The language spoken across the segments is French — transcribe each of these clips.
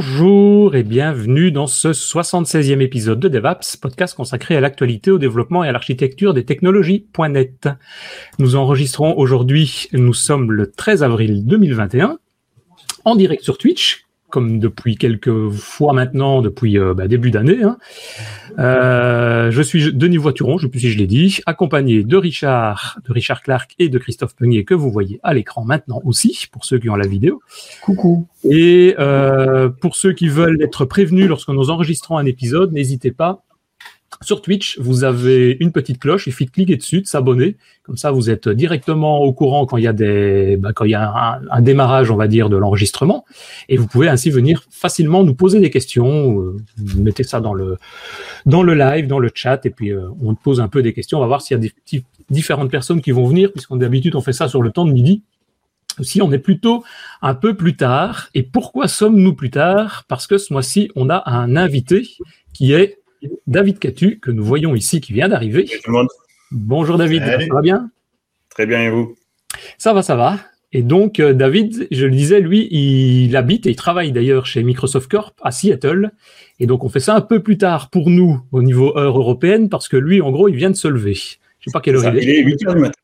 Bonjour et bienvenue dans ce 76e épisode de DevApps, podcast consacré à l'actualité, au développement et à l'architecture des technologies.net. Nous enregistrons aujourd'hui, nous sommes le 13 avril 2021, en direct sur Twitch, comme depuis quelques fois maintenant, depuis euh, bah, début d'année. Hein. Euh, je suis Denis Voituron, je ne sais plus si je l'ai dit, accompagné de Richard, de Richard Clark et de Christophe Peunier que vous voyez à l'écran maintenant aussi, pour ceux qui ont la vidéo. Coucou. Et euh, pour ceux qui veulent être prévenus lorsque nous enregistrons un épisode, n'hésitez pas sur Twitch, vous avez une petite cloche, il suffit de cliquer dessus, de s'abonner. Comme ça, vous êtes directement au courant quand il y a des, bah, quand il y a un, démarrage, on va dire, de l'enregistrement. Et vous pouvez ainsi venir facilement nous poser des questions. Vous mettez ça dans le, dans le live, dans le chat, et puis euh, on pose un peu des questions. On va voir s'il y a des différentes personnes qui vont venir, puisqu'on d'habitude on fait ça sur le temps de midi. Si on est plutôt un peu plus tard. Et pourquoi sommes-nous plus tard? Parce que ce mois-ci, on a un invité qui est David Catu, que nous voyons ici, qui vient d'arriver. Bonjour David, ça va bien? Très bien, et vous? Ça va, ça va. Et donc, euh, David, je le disais, lui, il habite et il travaille d'ailleurs chez Microsoft Corp à Seattle. Et donc, on fait ça un peu plus tard pour nous au niveau heure européenne parce que lui, en gros, il vient de se lever. Je sais pas quelle heure il est. Il est 8 heures du matin.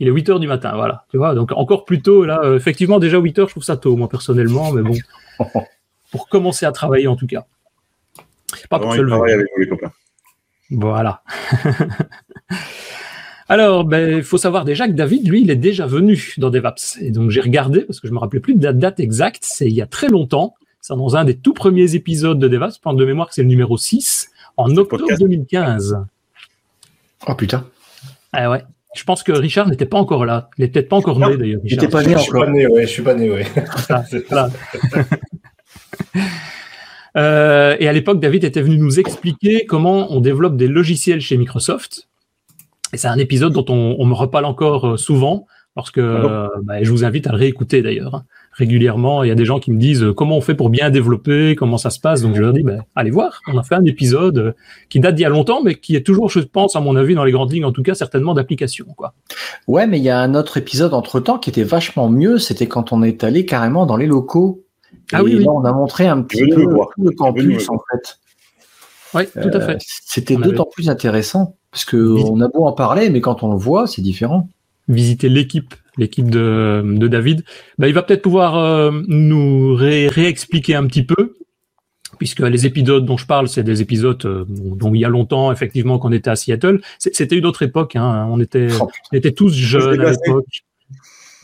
Il est 8 heures du matin, voilà. Tu vois, donc encore plus tôt, là, euh, effectivement, déjà 8 heures, je trouve ça tôt, moi, personnellement, mais bon. pour commencer à travailler, en tout cas. Pas pour avec les copains. Voilà. Alors, il ben, faut savoir déjà que David, lui, il est déjà venu dans DevApps. Et donc, j'ai regardé, parce que je me rappelais plus de la date exacte, c'est il y a très longtemps. C'est dans un des tout premiers épisodes de DevApps, pendant de mémoire que c'est le numéro 6, en octobre 2015. Oh putain. Ah ouais. Je pense que Richard n'était pas encore là. Il n'est peut-être pas encore né d'ailleurs. Il n'était pas né encore. Je suis pas né, ouais. Je suis pas né, ouais. Euh, et à l'époque, David était venu nous expliquer comment on développe des logiciels chez Microsoft. Et c'est un épisode dont on, me reparle encore euh, souvent, parce que euh, bah, je vous invite à le réécouter d'ailleurs. Hein. Régulièrement, il y a des gens qui me disent comment on fait pour bien développer, comment ça se passe. Donc je leur dis, bah, allez voir. On a fait un épisode qui date d'il y a longtemps, mais qui est toujours, je pense, à mon avis, dans les grandes lignes, en tout cas, certainement d'application. Quoi. Ouais, mais il y a un autre épisode entre temps qui était vachement mieux. C'était quand on est allé carrément dans les locaux ah oui, là, on a montré un petit peu le campus, en fait. Oui, tout à fait. Euh, c'était d'autant plus intéressant, parce qu'on a beau en parler, mais quand on le voit, c'est différent. Visiter l'équipe, l'équipe de, David, bah, il va peut-être pouvoir euh, nous réexpliquer un petit peu, puisque les épisodes dont je parle, c'est des épisodes euh, dont il y a longtemps, effectivement, qu'on était à Seattle. C'était une autre époque, hein. on, était, oh, on était tous jeunes à l'époque.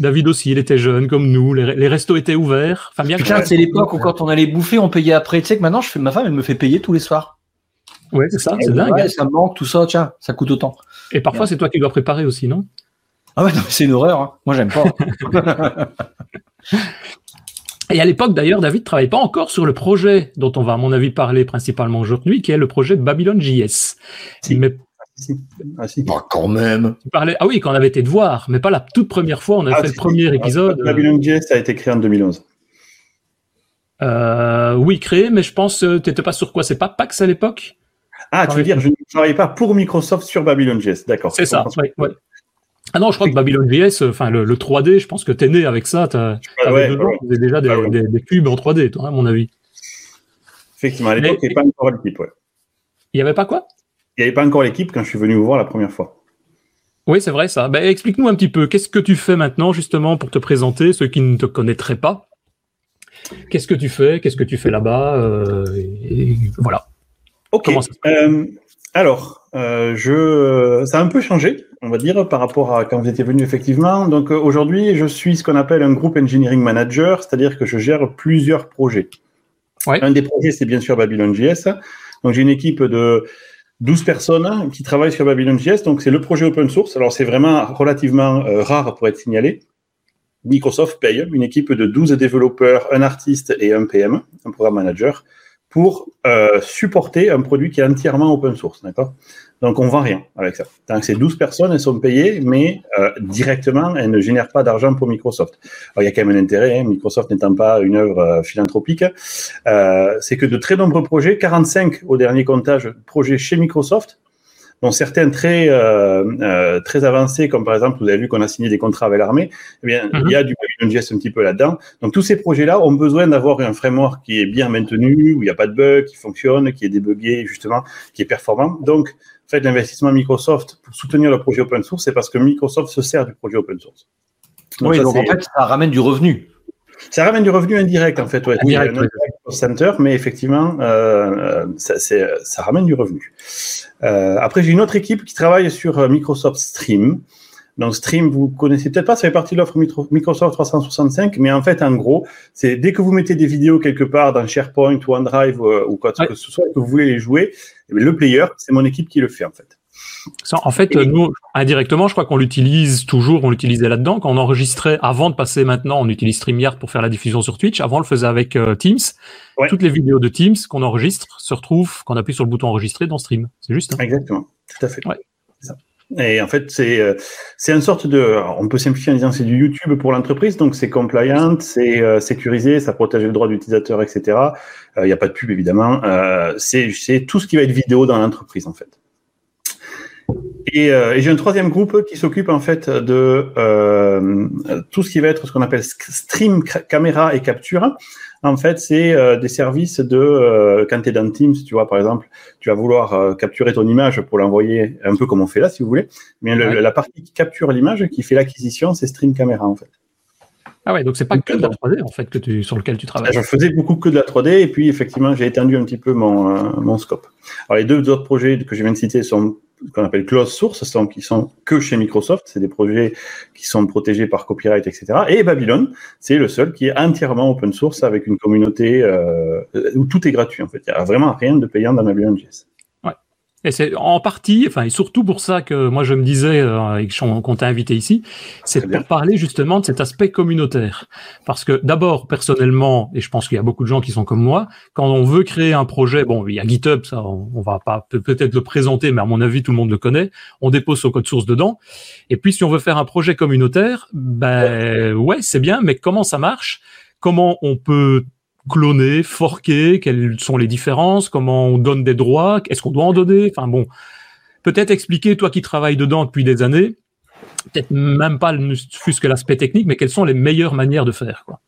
David aussi, il était jeune comme nous, les, restos étaient ouverts. Enfin, bien Putain, c'est l'époque où quand on allait bouffer, on payait après. Tu sais que maintenant, je fais, ma femme, elle me fait payer tous les soirs. Ouais, c'est ça, c'est dingue. Ça me manque, tout ça, tiens, ça coûte autant. Et parfois, c'est toi qui dois préparer aussi, non? Ah ouais, c'est une horreur. Hein. Moi, j'aime pas. Et à l'époque, d'ailleurs, David ne travaillait pas encore sur le projet dont on va, à mon avis, parler principalement aujourd'hui, qui est le projet Babylon JS. Si. Mais ah, si. Bah, quand même. Tu parlais... Ah oui, quand on avait été de voir, mais pas la toute première fois, on a ah, fait le premier épisode. Babylon JS a été créé en 2011. Euh, oui, créé, mais je pense que euh, tu n'étais pas sur quoi C'est pas Pax à l'époque? Ah, tu veux dire, je ne travaillais pas pour Microsoft sur Babylon JS, d'accord. C'est ça, oui. Ah non, je crois que Babylon JS, euh, enfin le, 3D, je pense que tu es né avec ça. Tu avais déjà des, cubes en 3D, toi, à mon avis. Effectivement, à l'époque, il n'y avait pas encore l'équipe. Ouais. Il n'y avait pas quoi? Il n'y avait pas encore l'équipe quand je suis venu vous voir la première fois. Oui, c'est vrai ça. Ben, explique-nous un petit peu, qu'est-ce que tu fais maintenant justement pour te présenter, ceux qui ne te connaîtraient pas? Qu'est-ce que tu fais? Qu'est-ce que tu fais là-bas? Euh, Voilà. Ok. Euh, alors, euh, je, ça a un peu changé, on va dire, par rapport à quand vous étiez venu effectivement. Donc aujourd'hui, je suis ce qu'on appelle un groupe engineering manager, c'est-à-dire que je gère plusieurs projets. Un des projets, c'est bien sûr Babylon.js. Donc j'ai une équipe de 12 personnes qui travaillent sur Babylon.js. Donc, c'est le projet open source. Alors, c'est vraiment relativement euh, rare pour être signalé. Microsoft paye une équipe de 12 développeurs, un artiste et un PM, un programme manager, pour euh, supporter un produit qui est entièrement open source. D'accord? Donc, on ne vend rien avec ça. Donc, ces 12 personnes, elles sont payées, mais euh, directement, elles ne génèrent pas d'argent pour Microsoft. Alors, il y a quand même un intérêt, hein, Microsoft n'étant pas une œuvre euh, philanthropique, euh, c'est que de très nombreux projets, 45 au dernier comptage projets chez Microsoft, dont certains très très avancés, comme par exemple, vous avez vu qu'on a signé des contrats avec l'armée. Eh bien, il y a du JS un petit peu là-dedans. Donc tous ces projets-là ont besoin d'avoir un framework qui est bien maintenu, où il n'y a pas de bugs, qui fonctionne, qui est débugué justement, qui est performant. Donc en fait, l'investissement Microsoft pour soutenir le projet open source, c'est parce que Microsoft se sert du projet open source. oui, donc en fait, ça ramène du revenu. Ça ramène du revenu indirect, en fait. Ouais. Indirect, center, mais effectivement, euh, ça, ça, ramène du revenu. Euh, après, j'ai une autre équipe qui travaille sur euh, Microsoft Stream. Donc Stream, vous connaissez peut-être pas, ça fait partie de l'offre Microsoft 365, mais en fait, en gros, c'est dès que vous mettez des vidéos quelque part dans SharePoint ou OneDrive euh, ou quoi que ce soit, que vous voulez les jouer, eh le player, c'est mon équipe qui le fait en fait. En fait, nous, indirectement, je crois qu'on l'utilise toujours, on l'utilisait là-dedans. Quand on enregistrait, avant de passer maintenant, on utilise StreamYard pour faire la diffusion sur Twitch. Avant, on le faisait avec euh, Teams. Toutes les vidéos de Teams qu'on enregistre se retrouvent, quand on appuie sur le bouton enregistrer dans Stream. C'est juste. Hein. Exactement, tout à fait. Et en fait, c'est euh, c'est une sorte de, on peut simplifier en disant c'est du YouTube pour l'entreprise, donc c'est compliant, c'est euh, sécurisé, ça protège le droit d'utilisateur, etc. Il n'y a pas de pub évidemment. c'est c'est tout ce qui va être vidéo dans l'entreprise en fait. Et, euh, et j'ai un troisième groupe qui s'occupe en fait de euh, tout ce qui va être ce qu'on appelle stream, caméra et capture. En fait, c'est euh, des services de euh, quand tu es dans Teams, tu vois, par exemple, tu vas vouloir euh, capturer ton image pour l'envoyer un peu comme on fait là, si vous voulez. Mais la partie qui capture l'image, qui fait l'acquisition, c'est stream caméra en fait. Ah ouais, donc c'est pas que de la 3D en fait que tu, sur lequel tu travailles. Je faisais beaucoup que de la 3D et puis effectivement j'ai étendu un petit peu mon, mon scope. Alors les deux autres projets que je viens de citer sont qu'on appelle closed source, sont, qui sont que chez Microsoft, c'est des projets qui sont protégés par copyright, etc. Et Babylon, c'est le seul qui est entièrement open source avec une communauté euh, où tout est gratuit en fait. Il n'y a vraiment rien de payant dans Babylon.js. Et c'est en partie, enfin, et surtout pour ça que moi je me disais euh, et qu'on t'a invité ici, c'est pour parler justement de cet aspect communautaire. Parce que d'abord, personnellement, et je pense qu'il y a beaucoup de gens qui sont comme moi, quand on veut créer un projet, bon, il y a GitHub, ça, on, va pas peut-être le présenter, mais à mon avis, tout le monde le connaît. On dépose son code source dedans. Et puis, si on veut faire un projet communautaire, ben ouais, c'est bien, mais comment ça marche? Comment on peut cloner, forquer, quelles sont les différences, comment on donne des droits, est-ce qu'on doit en donner Enfin bon, peut-être expliquer, toi qui travailles dedans depuis des années, peut-être même pas ne fût-ce que l'aspect technique, mais quelles sont les meilleures manières de faire quoi.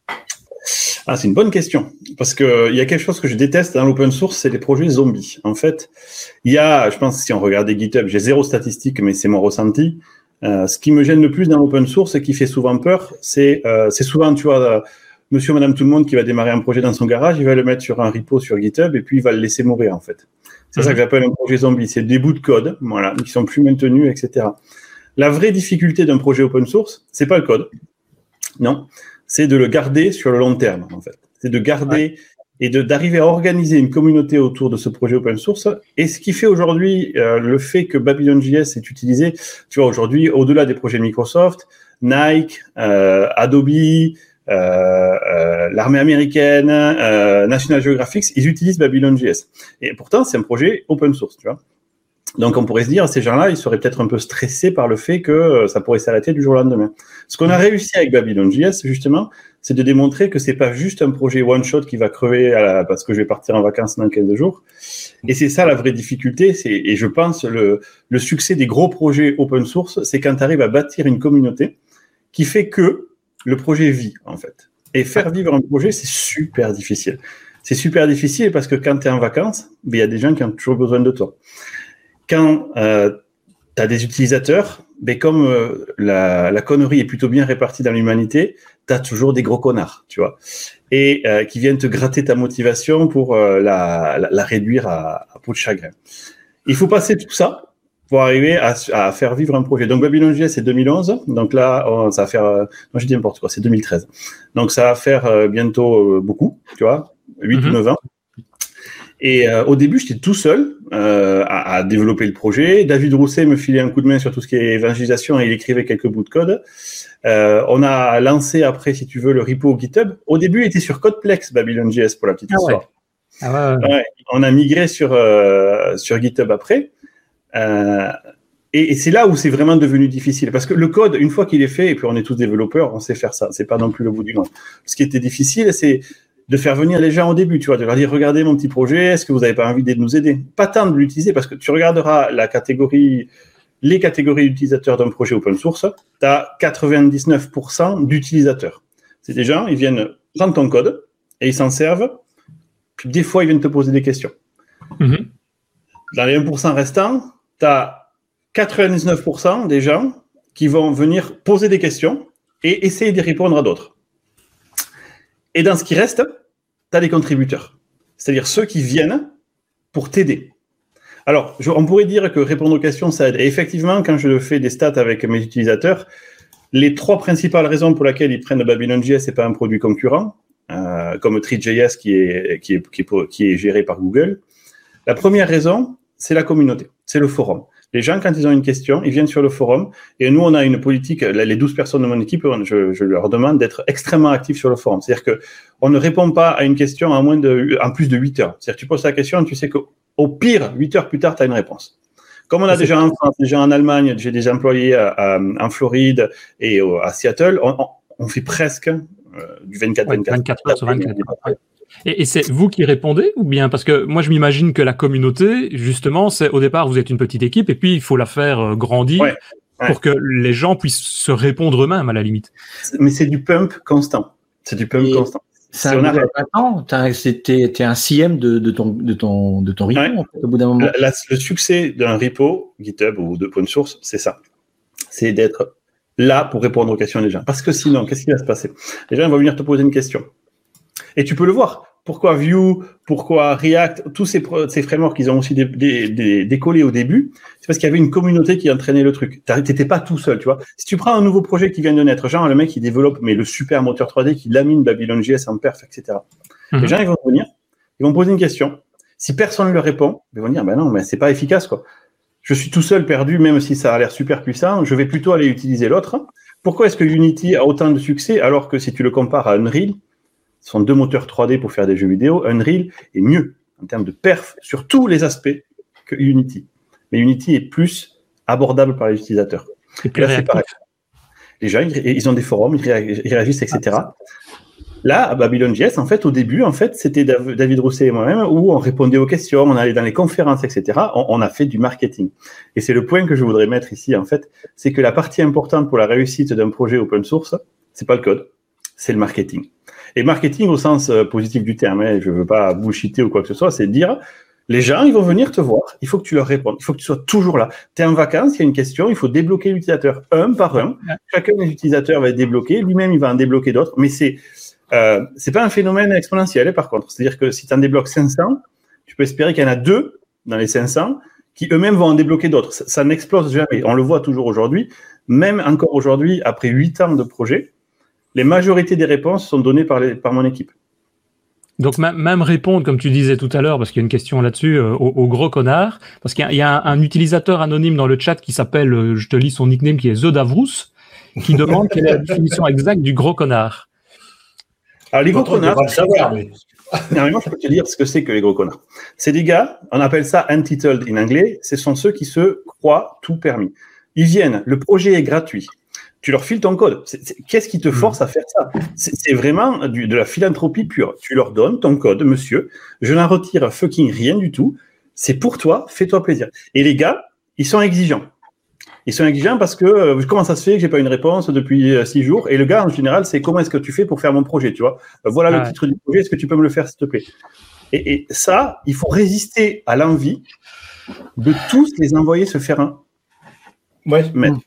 Ah, c'est une bonne question. Parce que il y a quelque chose que je déteste dans l'open source, c'est les projets zombies. En fait, il y a, je pense, si on regardait GitHub, j'ai zéro statistique, mais c'est mon ressenti. Euh, ce qui me gêne le plus dans l'open source et qui fait souvent peur, c'est euh, souvent, tu vois, monsieur, madame, tout le monde qui va démarrer un projet dans son garage, il va le mettre sur un repo sur GitHub et puis il va le laisser mourir, en fait. C'est ça mhm. que j'appelle un projet zombie. C'est des bouts de code, voilà, qui sont plus maintenus, etc. La vraie difficulté d'un projet open source, c'est pas le code. Non. C'est de le garder sur le long terme, en fait. C'est de garder et de, d'arriver à organiser une communauté autour de ce projet open source. Et ce qui fait aujourd'hui euh, le fait que Babylon.js est utilisé, tu vois, aujourd'hui, au-delà des projets Microsoft, Nike, euh, Adobe, l'armée américaine, euh, National Geographic, ils utilisent Babylon.js. Et pourtant, c'est un projet open source, tu vois. Donc on pourrait se dire, ces gens-là, ils seraient peut-être un peu stressés par le fait que ça pourrait s'arrêter du jour au lendemain. Ce qu'on a réussi avec Babylon.js, justement, c'est de démontrer que c'est pas juste un projet one-shot qui va crever parce que je vais partir en vacances dans quelques jours. Et c'est ça la vraie difficulté. Et je pense le, le succès des gros projets open source, c'est quand tu arrives à bâtir une communauté qui fait que le projet vit, en fait. Et faire vivre un projet, c'est super difficile. C'est super difficile parce que quand tu es en vacances, ben, il y a des gens qui ont toujours besoin de toi. Quand euh, tu as des utilisateurs, ben, comme euh, la, connerie est plutôt bien répartie dans l'humanité, tu as toujours des gros connards, tu vois, et euh, qui viennent te gratter ta motivation pour la, réduire à, à peau de chagrin. Il faut passer tout ça pour arriver à, à, faire vivre un projet. Donc Babylon.js c'est 2011, donc là oh, ça va faire, euh, non je dis n'importe quoi, c'est 2013. Donc ça va faire euh, bientôt euh, beaucoup, tu vois, 8 ou 9 mhm. ans. Et au début, j'étais tout seul à, à, développer le projet. David Rousset me filait un coup de main sur tout ce qui est évangélisation et il écrivait quelques bouts de code. on a lancé après, si tu veux, le repo GitHub. Au début, il était sur Codeplex Babylon.js pour la petite ah histoire. Ah ouais. on a migré sur sur GitHub après. Euh, et, c'est là où c'est vraiment devenu difficile. Parce que le code, une fois qu'il est fait, et puis on est tous développeurs, on sait faire ça. C'est pas non plus le bout du monde. Ce qui était difficile, c'est de faire venir les gens au début, tu vois, de leur dire regardez mon petit projet, est-ce que vous n'avez pas envie de nous aider? Pas tant de l'utiliser parce que tu regarderas la catégorie, les catégories d'utilisateurs d'un projet open source, tu as 99% d'utilisateurs. C'est des gens, ils viennent prendre ton code et ils s'en servent, puis des fois ils viennent te poser des questions. Mm-hmm. Dans les 1% restants, tu as 99% des gens qui vont venir poser des questions et essayer d'y répondre à d'autres. Et dans ce qui reste, tu as des contributeurs, c'est-à-dire ceux qui viennent pour t'aider. Alors, on pourrait dire que répondre aux questions, ça aide. Et effectivement, quand je fais des stats avec mes utilisateurs, les trois principales raisons pour lesquelles ils prennent BabylonJS, n'est pas un produit concurrent, euh, comme Tree.js qui est géré par Google. La première raison, c'est la communauté, c'est le forum. Les gens, quand ils ont une question, ils viennent sur le forum. Et nous, on a une politique, les 12 personnes de mon équipe, je, leur demande d'être extrêmement actifs sur le forum. C'est-à-dire qu'on ne répond pas à une question en, moins de, en plus de 8 heures. C'est-à-dire que tu poses la question, tu sais qu'au pire, 8 heures plus tard, tu as une réponse. Comme on a déjà en France, déjà en Allemagne, j'ai des employés en Floride et à Seattle, on, fait presque euh, du 24-24. 24 heures sur 24. Et, c'est vous qui répondez ou bien parce que moi je m'imagine que la communauté justement c'est au départ vous êtes une petite équipe et puis il faut la faire euh, grandir pour que les gens puissent se répondre eux-mêmes à la limite. Mais c'est du pump constant. C'est du pump constant. C'est un C'était un CM de, de, ton de ton de ton repo au bout d'un moment. le succès d'un repo GitHub ou de point source, c'est ça. C'est d'être là pour répondre aux questions des gens. Parce que sinon, qu'est-ce qui va se passer? Les gens vont venir te poser une question. Et tu peux le voir. Pourquoi Vue, pourquoi React, tous ces, ces frameworks qu'ils ont aussi décollé au début, c'est parce qu'il y avait une communauté qui entraînait le truc. Tu n'étais pas tout seul, tu vois. Si tu prends un nouveau projet qui vient de naître, genre le mec qui développe mais le super moteur 3D qui lamine Babylon.js en perf, etc. Mhm. Les gens ils vont venir, ils vont poser une question. Si personne ne leur répond, ils vont dire ben non, mais c'est pas efficace quoi. Je suis tout seul perdu, même si ça a l'air super puissant. Je vais plutôt aller utiliser l'autre. Pourquoi est-ce que Unity a autant de succès alors que si tu le compares à Unreal, ce sont deux moteurs 3D pour faire des jeux vidéo. Unreal est mieux en termes de perf sur tous les aspects que Unity. Mais Unity est plus abordable par les utilisateurs. Et là, c'est pareil. Les gens, ils ont des forums, ils réagissent, etc. Là, à BabylonJS, en fait, au début, en fait, c'était David Rousset et moi-même où on répondait aux questions, on allait dans les conférences, etc. On, on a fait du marketing. Et c'est le point que je voudrais mettre ici, en fait, c'est que la partie importante pour la réussite d'un projet open source, c'est pas le code, c'est le marketing. Et marketing au sens euh, positif du terme, hein, je ne veux pas bullshiter ou quoi que ce soit, c'est dire les gens, ils vont venir te voir, il faut que tu leur répondes, il faut que tu sois toujours là. Tu es en vacances, il y a une question, il faut débloquer l'utilisateur un par un. Chacun des utilisateurs va être débloqué, lui-même il va en débloquer d'autres, mais c'est euh, c'est pas un phénomène exponentiel par contre. C'est-à-dire que si tu en débloques 500, tu peux espérer qu'il y en a deux dans les 500 qui eux-mêmes vont en débloquer d'autres. Ça, ça n'explose jamais. On le voit toujours aujourd'hui, même encore aujourd'hui, après 8 ans de projet, les majorités des réponses sont données par, par mon équipe. Donc même répondre, comme tu disais tout à l'heure, parce qu'il y a une question là-dessus, euh, au, gros connard, parce qu'il y, a, un, utilisateur anonyme dans le chat qui s'appelle, euh, je te lis son nickname, qui est The Davrous, qui demande quelle est la définition exacte du gros connard. Alors les gros connards, savoir, mais... je peux te dire ce que c'est que les gros connards. C'est des gars, on appelle ça entitled en anglais, ce sont ceux qui se croient tout permis. Ils viennent, le projet est gratuit tu leur files ton code. Qu'est-ce qui te hmm. force à faire ça? C'est vraiment de la philanthropie pure. Tu leur donnes ton code, monsieur. Je n'en retire fucking rien du tout. C'est pour toi, fais-toi plaisir. Et les gars, ils sont exigeants. Ils sont exigeants parce que euh, comment ça se fait que j'ai pas une réponse depuis euh, six jours? Et le gars, en général, c'est comment est-ce que tu fais pour faire mon projet, tu vois? Euh, Voilà le titre du projet. Est-ce que tu peux me le faire, s'il te plaît? Et, ça, il faut résister à l'envie de tous les envoyer se faire un. Ouais. Hmm.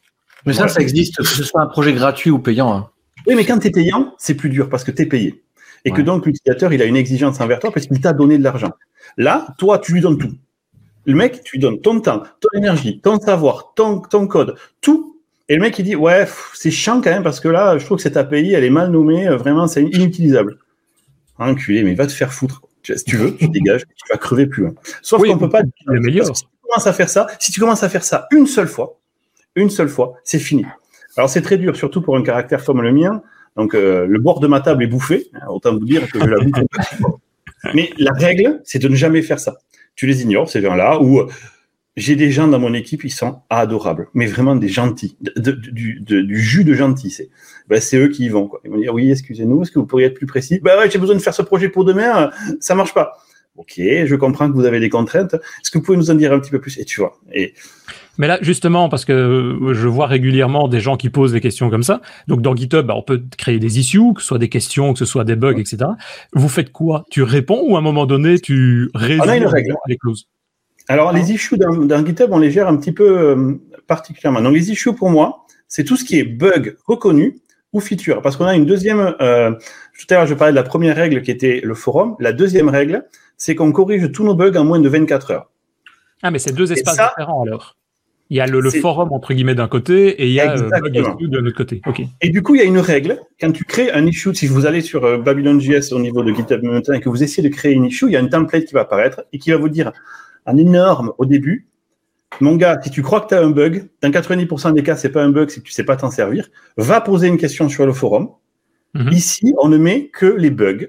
Mais ça, ça existe, que ce soit un projet gratuit ou payant. Hein. Oui, mais quand tu es payant, c'est plus dur parce que tu es payé. Et que donc l'utilisateur, il a une exigence envers toi parce qu'il t'a donné de l'argent. Là, toi, tu lui donnes tout. Le mec, tu lui donnes ton temps, ton énergie, ton savoir, ton, ton code, tout. Et le mec, il dit, ouais, c'est chiant quand même parce que là, je trouve que cette API, elle est mal nommée, euh, vraiment, c'est inutilisable. Enculé, mais va te faire foutre. Si tu veux, tu dégages, tu vas crever plus loin. Sauf qu'on peut pas. Si tu commences à faire ça, si tu commences à faire ça une seule fois, une seule fois, c'est fini. Alors c'est très dur, surtout pour un caractère comme le mien. Donc euh, le bord de ma table est bouffé, hein, autant vous dire que je la bouffe. Mais la règle, c'est de ne jamais faire ça. Tu les ignores, ces gens-là, ou euh, j'ai des gens dans mon équipe, ils sont adorables, mais vraiment des gentils, du, jus de gentil. C'est ben, eux qui y vont. Quoi. Ils vont dire oui, excusez-nous, est-ce que vous pourriez être plus précis? Ben ouais, j'ai besoin de faire ce projet pour demain, ça marche pas. Ok, je comprends que vous avez des contraintes. Est-ce que vous pouvez nous en dire un petit peu plus? Et tu vois. Et mais là, justement, parce que je vois régulièrement des gens qui posent des questions comme ça. Donc, dans GitHub, bah, on peut créer des issues, que ce soit des questions, que ce soit des bugs, etc. Vous faites quoi? Tu réponds ou à un moment donné, tu résous les clauses? Alors, les issues dans, GitHub, on les gère un petit peu euh, particulièrement. Donc, les issues, pour moi, c'est tout ce qui est bug reconnu ou feature. Parce qu'on a une deuxième. Euh, tout à l'heure, je parlais de la première règle qui était le forum. La deuxième règle, c'est qu'on corrige tous nos bugs en moins de 24 heures. Ah, mais c'est deux espaces différents alors. Il y a le, forum entre guillemets d'un côté et il y a le euh, bug issue de l'autre côté. Et du coup, il y a une règle. Quand tu crées un issue, si vous allez sur Babylon.js au niveau de GitHub maintenant et que vous essayez de créer une issue, il y a une template qui va apparaître et qui va vous dire un énorme au début. Mon gars, si tu crois que tu as un bug, dans 90% des cas, c'est pas un bug, c'est que tu sais pas t'en servir, va poser une question sur le forum. Mhm. Ici, on ne met que les bugs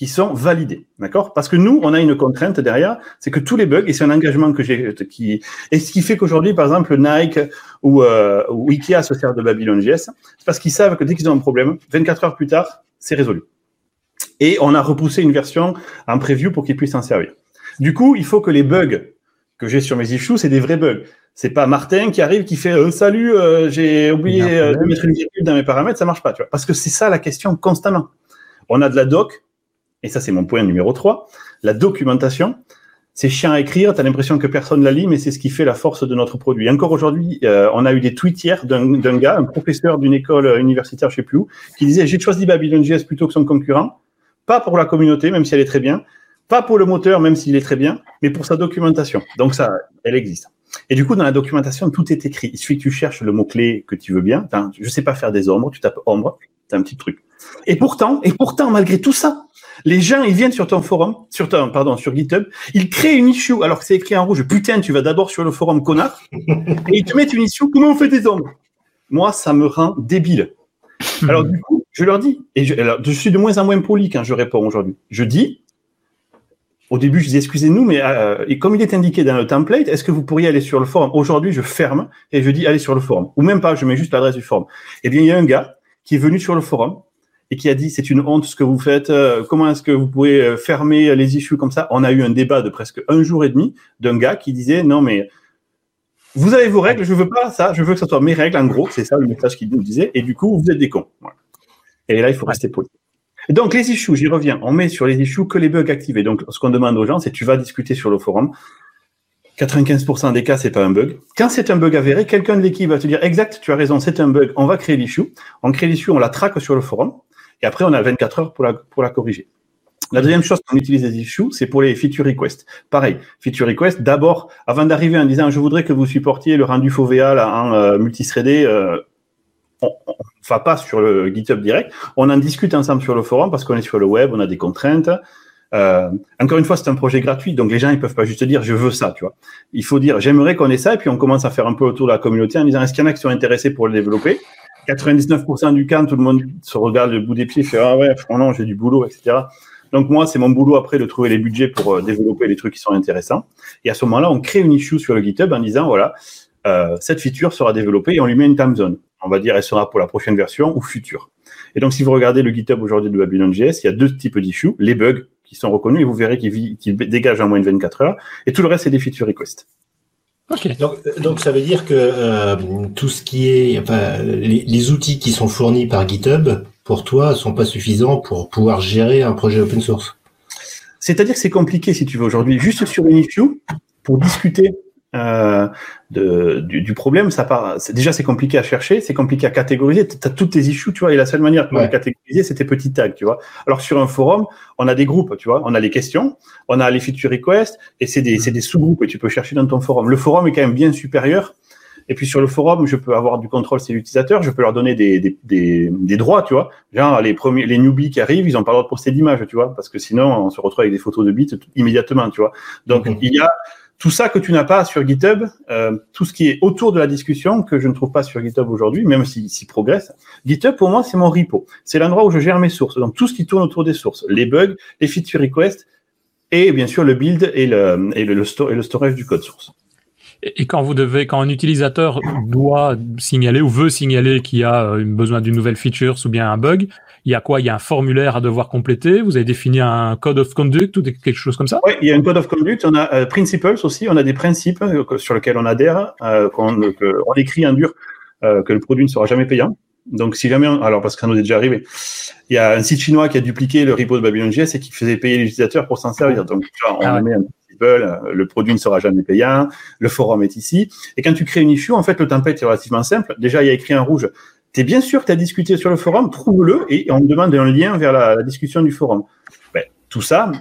qui sont validés, d'accord? Parce que nous, on a une contrainte derrière, c'est que tous les bugs, et c'est un engagement que j'ai, qui, et ce qui fait qu'aujourd'hui, par exemple, Nike ou, euh, ou Ikea se sert de Babylon.js, c'est parce qu'ils savent que dès qu'ils ont un problème, 24 heures plus tard, c'est résolu. Et on a repoussé une version en preview pour qu'ils puissent s'en servir. Du coup, il faut que les bugs que j'ai sur mes issues, c'est des vrais bugs. C'est pas Martin qui arrive qui fait euh, salut, euh, j'ai oublié euh, de mettre une virgule dans mes paramètres, ça marche pas, tu vois. Parce que c'est ça la question constamment. On a de la doc, et ça c'est mon point numéro 3, la documentation. C'est chiant à écrire, tu as l'impression que personne la lit, mais c'est ce qui fait la force de notre produit. Encore aujourd'hui, on a eu des tweets hier d'un gars, un professeur d'une école universitaire, je sais plus où, qui disait j'ai choisi Babylon.js plutôt que son concurrent, pas pour la communauté, même si elle est très bien, pas pour le moteur, même s'il est très bien, mais pour sa documentation. Donc ça, elle existe. Et du coup, dans la documentation, tout est écrit. Il suffit que tu cherches le mot-clé que tu veux bien. Je sais pas faire des ombres, tu tapes ombre, c'est un petit truc. Et pourtant, et pourtant, malgré tout ça, les gens, ils viennent sur ton forum, sur ton, pardon, sur GitHub, ils créent une issue alors que c'est écrit en rouge. Putain, tu vas d'abord sur le forum connard, et ils te mettent une issue. Comment on fait des ombres Moi, ça me rend débile. Alors du coup, je leur dis, et je, je suis de moins en moins poli quand je réponds aujourd'hui. Je dis, au début, je disais excusez-nous, mais euh, et comme il est indiqué dans le template, est-ce que vous pourriez aller sur le forum? Aujourd'hui, je ferme et je dis allez sur le forum. Ou même pas, je mets juste l'adresse du forum. Eh bien, il y a un gars qui est venu sur le forum et qui a dit c'est une honte ce que vous faites. Euh, comment est-ce que vous pouvez euh, fermer les issues comme ça? On a eu un débat de presque un jour et demi d'un gars qui disait non mais vous avez vos règles, je veux pas ça, je veux que ce soit mes règles. En gros, c'est ça le message qu'il nous disait. Et du coup, vous êtes des cons. Et là, il faut rester poli. Donc les issues, j'y reviens. On met sur les issues que les bugs activés. Donc ce qu'on demande aux gens, c'est tu vas discuter sur le forum. 95% des cas, c'est pas un bug. Quand c'est un bug avéré, quelqu'un de l'équipe va te dire exact, tu as raison, c'est un bug. On va créer l'issue. On crée l'issue, on la traque sur le forum. Et après, on a 24 heures pour la, pour la corriger. La deuxième chose qu'on utilise les issues, c'est pour les feature requests. Pareil, feature request, d'abord, avant d'arriver en disant je voudrais que vous supportiez le rendu FOVA en euh, multithreadé, euh, on, va pas sur le GitHub direct, on en discute ensemble sur le forum parce qu'on est sur le web, on a des contraintes. Euh, encore une fois, c'est un projet gratuit, donc les gens ils peuvent pas juste dire je veux ça, tu vois. Il faut dire j'aimerais qu'on ait ça, et puis on commence à faire un peu autour de la communauté en disant est-ce qu'il y en a qui sont intéressés pour le développer? 99% du cas, tout le monde se regarde le bout des pieds, fait ah ouais, franchement j'ai du boulot, etc. Donc moi, c'est mon boulot après de trouver les budgets pour euh, développer les trucs qui sont intéressants. Et à ce moment-là, on crée une issue sur le GitHub en disant voilà, euh, cette feature sera développée et on lui met une time zone on va dire, elle sera pour la prochaine version ou future. Et donc, si vous regardez le GitHub aujourd'hui de Babylon.js, il y a deux types d'issues, les bugs qui sont reconnus et vous verrez qu'ils dégagent en moins de 24 heures, et tout le reste, c'est des feature requests. Ok. Donc, ça veut dire que euh, tout ce qui est, enfin, les, outils qui sont fournis par GitHub, pour toi, sont pas suffisants pour pouvoir gérer un projet open source. C'est-à-dire que c'est compliqué, si tu veux, aujourd'hui, juste sur une issue, pour discuter euh, de, du, problème, ça part. Déjà, c'est compliqué à chercher, c'est compliqué à catégoriser. Tu as toutes tes issues, tu vois, et la seule manière de les catégoriser, c'était petit tag, tu vois. Alors sur un forum, on a des groupes, tu vois, on a les questions, on a les feature requests, et c'est des, des sous-groupes, et tu peux chercher dans ton forum. Le forum est quand même bien supérieur. Et puis sur le forum, je peux avoir du contrôle sur l'utilisateur, je peux leur donner des, des, des, des, droits, tu vois. Genre les premiers, les newbies qui arrivent, ils ont pas le droit de poster d'image, tu vois, parce que sinon on se retrouve avec des photos de bits immédiatement, tu vois. Donc mhm. il y a tout ça que tu n'as pas sur GitHub, euh, tout ce qui est autour de la discussion que je ne trouve pas sur GitHub aujourd'hui, même s'il si, progresse. GitHub, pour moi, c'est mon repo. C'est l'endroit où je gère mes sources. Donc, tout ce qui tourne autour des sources, les bugs, les feature requests et bien sûr le build et le, et le, et le storage du code source. Et quand vous devez, quand un utilisateur doit signaler ou veut signaler qu'il a euh, besoin d'une nouvelle feature ou bien un bug, il y a quoi? Il y a un formulaire à devoir compléter? Vous avez défini un code of conduct ou quelque chose comme ça? Oui, il y a un code of conduct. On a euh, principles aussi. On a des principes euh, sur lesquels on adhère. qu'on on écrit un dur que le produit ne sera jamais payant. Donc, si jamais, alors parce que ça nous est déjà arrivé, il y a un site chinois qui a dupliqué le repo de BabylonJS et qui faisait payer l'utilisateur pour s'en servir. Donc, on ah met un le produit ne sera jamais payant, le forum est ici. Et quand tu crées une issue, en fait, le template est relativement simple. Déjà, il y a écrit en rouge. Tu es bien sûr que tu as discuté sur le forum, trouve-le et on demande un lien vers la, discussion du forum. Ben, tout ça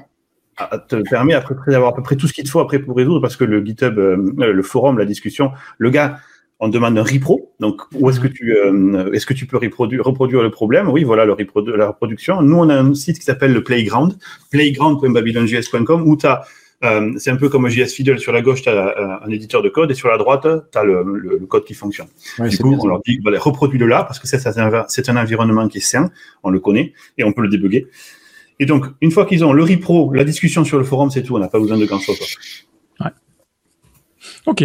te permet après d'avoir à peu près tout ce qu'il te faut après pour résoudre parce que le GitHub, euh, le forum, la discussion, le gars, on demande un repro. Donc, où est-ce que tu, euh, est-ce que tu peux reproduire, le problème? Oui, voilà la reproduction. Nous, on a un site qui s'appelle le Playground, playground.babylonjs.com, où tu as euh, c'est un peu comme JS Fiddle. Sur la gauche, tu as euh, un éditeur de code et sur la droite, tu as le, code qui fonctionne. du coup, on leur dit, reproduis-le là parce que c'est un, environnement qui est sain, on le connaît et on peut le débugger. Et donc, une fois qu'ils ont le repro, la discussion sur le forum, c'est tout. On n'a pas besoin de grand-chose. Ouais. Ok.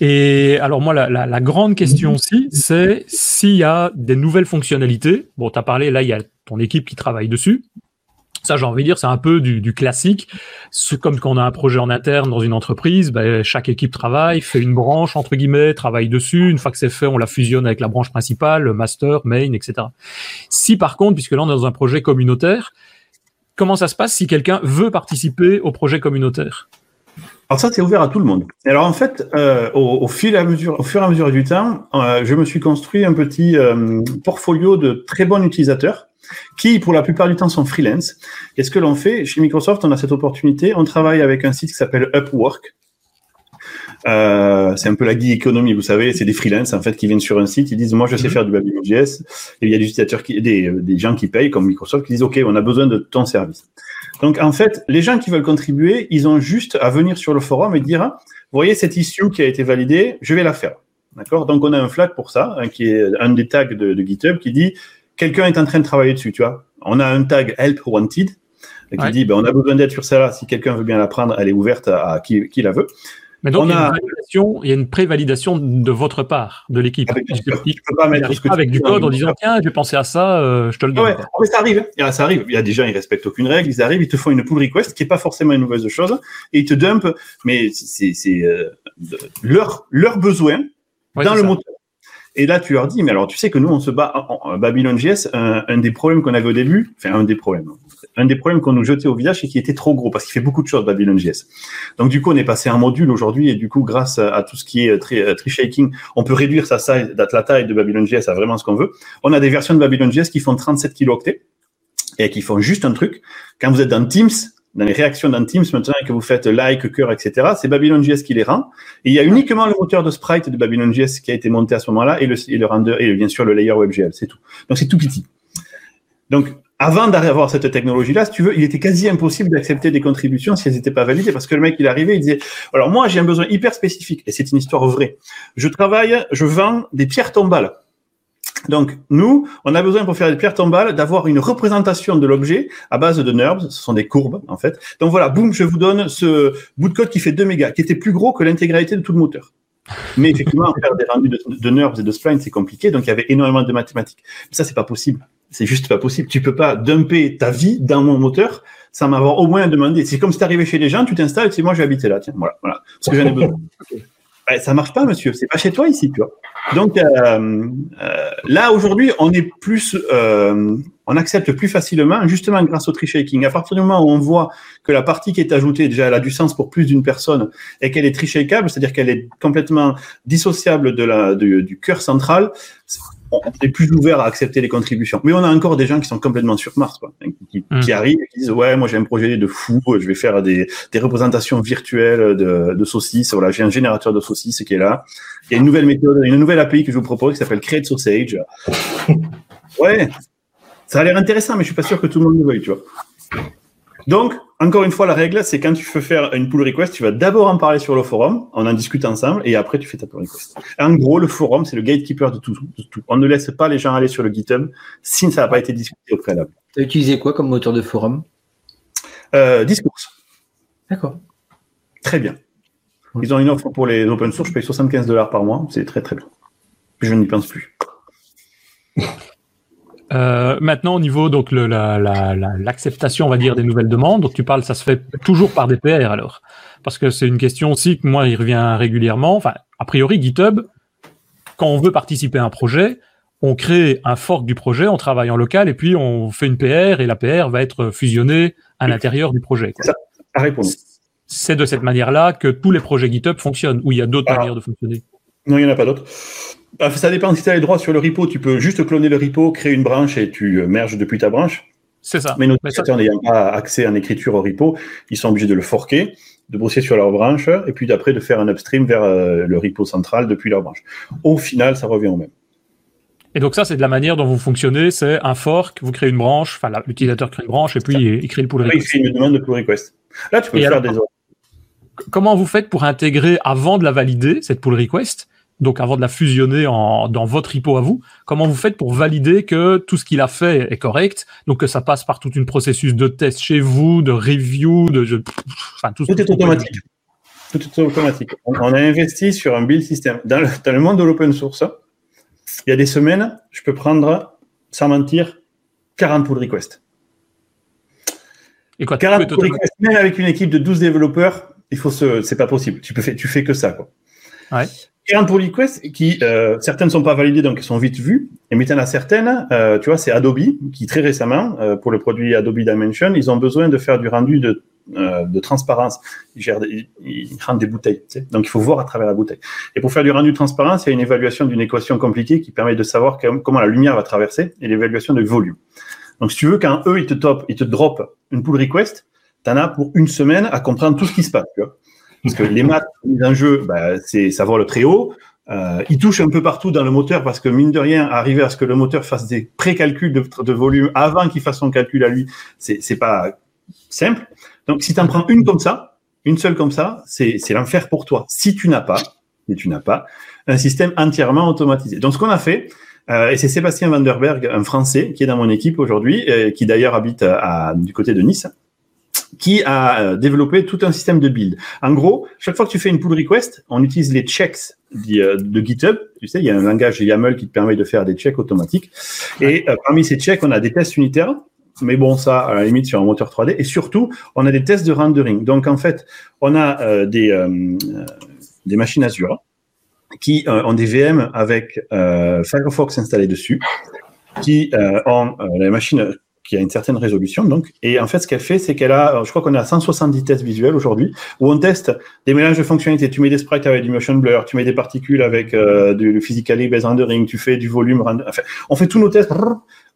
Et alors moi, la, grande question aussi, c'est s'il y a des nouvelles fonctionnalités. Bon, tu as parlé, là, il y a ton équipe qui travaille dessus. Ça, j'ai envie de dire, c'est un peu du, classique. C'est comme quand on a un projet en interne dans une entreprise, ben, chaque équipe travaille, fait une branche, entre guillemets, travaille dessus. Une fois que c'est fait, on la fusionne avec la branche principale, master, main, etc. Si par contre, puisque là on est dans un projet communautaire, comment ça se passe si quelqu'un veut participer au projet communautaire? Alors ça, c'est ouvert à tout le monde. Alors en fait, euh, au, fil à mesure, au fur et à mesure du temps, euh, je me suis construit un petit euh, portfolio de très bons utilisateurs qui, pour la plupart du temps, sont freelance. Et ce que l'on fait chez Microsoft, on a cette opportunité. On travaille avec un site qui s'appelle Upwork. Euh, c'est un peu la gig économie, vous savez, c'est des freelance en fait qui viennent sur un site, ils disent moi je sais mhm. faire du Babylon.js et il y a des utilisateurs qui, des, des gens qui payent comme Microsoft qui disent ok on a besoin de ton service. Donc en fait les gens qui veulent contribuer, ils ont juste à venir sur le forum et dire vous voyez cette issue qui a été validée, je vais la faire. D'accord? Donc on a un flag pour ça, hein, qui est un des tags de, de GitHub qui dit quelqu'un est en train de travailler dessus, tu vois. On a un tag help wanted qui dit ben, on a besoin d'aide sur cela. Si quelqu'un veut bien la prendre, elle est ouverte à, qui, la veut. Mais donc, il, y a il, y a une prévalidation de votre part, de l'équipe. Ne peux pas mettre ce que avec du code en disant tiens, j'ai pensé à ça, euh, je te le donne. Ah mais ça arrive, ça arrive. Il y a des gens, ils respectent aucune règle, ils arrivent, ils te font une pull request qui n'est pas forcément une mauvaise chose, et ils te dumpent, mais c'est euh, leur, leur besoin dans le moteur. Et là, tu leur dis, mais alors tu sais que nous, on se bat en, Babylon.js, un, des problèmes qu'on avait au début, enfin un des problèmes, un des problèmes qu'on nous jetait au visage, c'est qu'il était trop gros parce qu'il fait beaucoup de choses Babylon.js. Donc du coup, on est passé en module aujourd'hui et du coup, grâce à, tout ce qui est tree, euh, shaking, on peut réduire sa taille, la taille de Babylon.js à vraiment ce qu'on veut. On a des versions de Babylon.js qui font 37 kilooctets et qui font juste un truc. Quand vous êtes dans Teams, dans les réactions dans Teams maintenant que vous faites like, cœur, etc., c'est Babylon.js qui les rend. Et il y a uniquement le moteur de sprite de Babylon.js qui a été monté à ce moment-là et le, et le render et bien sûr le layer WebGL, c'est tout. Donc c'est tout petit. Donc avant d'avoir cette technologie-là, si tu veux, il était quasi impossible d'accepter des contributions si elles n'étaient pas validées parce que le mec il arrivait, il disait alors moi j'ai un besoin hyper spécifique et c'est une histoire vraie. Je travaille, je vends des pierres tombales. Donc, nous, on a besoin pour faire des pierres tombales d'avoir une représentation de l'objet à base de NURBS, ce sont des courbes en fait. Donc voilà, boum, je vous donne ce bout de code qui fait 2 mégas, qui était plus gros que l'intégralité de tout le moteur. Mais effectivement, faire des rendus de, NURBS et de splines, c'est compliqué, donc il y avait énormément de mathématiques. Ça, c'est pas possible. C'est juste pas possible. Tu peux pas dumper ta vie dans mon moteur sans m'avoir au moins demandé. C'est comme si arrivé chez les gens, tu t'installes, tu sais, moi, je vais habiter là, tiens, voilà, voilà, parce que j'en ai besoin. Ben, ça marche pas, monsieur. C'est pas chez toi ici, tu vois. Donc euh, euh, là aujourd'hui, on est plus, euh, on accepte plus facilement, justement grâce au tree shaking. À partir du moment où on voit que la partie qui est ajoutée déjà elle a du sens pour plus d'une personne et qu'elle est tree shakeable, c'est-à-dire qu'elle est complètement dissociable de la du, du cœur central, on est plus ouvert à accepter les contributions. Mais on a encore des gens qui sont complètement sur Mars, quoi, qui, mmh. qui, arrivent et qui disent ouais, moi j'ai un projet de fou, je vais faire des, des représentations virtuelles de, de saucisses. Voilà, j'ai un générateur de saucisses qui est là. Il y a une nouvelle méthode, une nouvelle API que je vous propose qui s'appelle Create Sausage. ouais, ça a l'air intéressant, mais je suis pas sûr que tout le monde le veuille, tu vois. Donc, encore une fois, la règle, c'est quand tu veux faire une pull request, tu vas d'abord en parler sur le forum, on en discute ensemble, et après tu fais ta pull request. En gros, le forum, c'est le gatekeeper de tout, On ne laisse pas les gens aller sur le GitHub si ça n'a pas été discuté au préalable. Tu as utilisé quoi comme moteur de forum? Euh, Discourse. D'accord. Très bien. Ils ont une offre pour les open source, je paye 75 dollars par mois, c'est très très bien. Je n'y pense plus. Euh, maintenant, au niveau donc l'acceptation, on va dire, des nouvelles demandes. Donc tu parles, ça se fait toujours par des PR alors, parce que c'est une question aussi que moi il revient régulièrement. Enfin, a priori, GitHub, quand on veut participer à un projet, on crée un fork du projet, on travaille en local et puis on fait une PR et la PR va être fusionnée à l'intérieur du projet. Ça, C'est de cette manière-là que tous les projets GitHub fonctionnent, ou il y a d'autres manières de fonctionner. Non, il n'y en a pas d'autres. Bah, ça dépend si tu as les droits sur le repo. Tu peux juste cloner le repo, créer une branche et tu euh, merges depuis ta branche. C'est ça. Mais nos utilisateurs n'ayant pas accès en écriture au repo, ils sont obligés de le forker, de bosser sur leur branche et puis d'après de faire un upstream vers euh, le repo central depuis leur branche. Au final, ça revient au même. Et donc ça, c'est de la manière dont vous fonctionnez, c'est un fork, vous créez une branche, enfin l'utilisateur crée une branche et puis il, crée le pull request. il crée une demande de pull request. Là, tu peux faire des autres. Comment vous faites pour intégrer avant de la valider, cette pull request, donc avant de la fusionner en, dans votre repo à vous, comment vous faites pour valider que tout ce qu'il a fait est correct, donc que ça passe par tout un processus de test chez vous, de review, de, enfin, tout, tout est automatique. Tout est automatique. On, a investi sur un build system. Dans le, dans le monde de l'open source, il y a des semaines, je peux prendre, sans mentir, 40 pull requests. Et quoi, 40 pull requests, même avec une équipe de 12 développeurs, il faut se, c'est pas possible. Tu peux tu fais que ça, quoi. Ouais. 40 pull requests qui, euh, certaines ne sont pas validées, donc elles sont vite vues. Et mais en a certaines, euh, tu vois, c'est Adobe qui très récemment, euh, pour le produit Adobe Dimension, ils ont besoin de faire du rendu de, euh, de transparence. Ils, gèrent ils, ils, rendent des bouteilles, tu sais donc il faut voir à travers la bouteille. Et pour faire du rendu de transparence, il y a une évaluation d'une équation compliquée qui permet de savoir comment la lumière va traverser et l'évaluation de volume. Donc si tu veux, quand eux, ils te top, ils te drop une pull request, tu en as pour une semaine à comprendre tout ce qui se passe. Tu vois parce que les maths d'un jeu, bah, c'est savoir le très haut. Euh, il touche un peu partout dans le moteur parce que mine de rien, arriver à ce que le moteur fasse des pré-calculs de, de, volume avant qu'il fasse son calcul à lui, c'est c'est pas simple. Donc si tu en prends une comme ça, une seule comme ça, c'est l'enfer pour toi. Si tu n'as pas, et tu n'as pas un système entièrement automatisé. Donc ce qu'on a fait, euh, et c'est Sébastien Vanderberg, un Français, qui est dans mon équipe aujourd'hui, euh, qui d'ailleurs habite à, du côté de Nice qui a euh, développé tout un système de build. En gros, chaque fois que tu fais une pull request, on utilise les checks euh, de GitHub. Tu sais, il y a un langage YAML qui te permet de faire des checks automatiques. Et euh, parmi ces checks, on a des tests unitaires. Mais bon, ça, à la limite, sur un moteur 3D. Et surtout, on a des tests de rendering. Donc, en fait, on a des, des machines Azure qui ont des VM avec Firefox installé dessus, qui ont les machines qui a une certaine résolution. Donc, et en fait, ce qu'elle fait, c'est qu'elle a, je crois qu'on a 170 tests visuels aujourd'hui, où on teste des mélanges de fonctionnalités. Tu mets des sprites avec du motion blur, tu mets des particules avec euh, du physically based rendering, tu fais du volume. Enfin, on fait tous nos tests.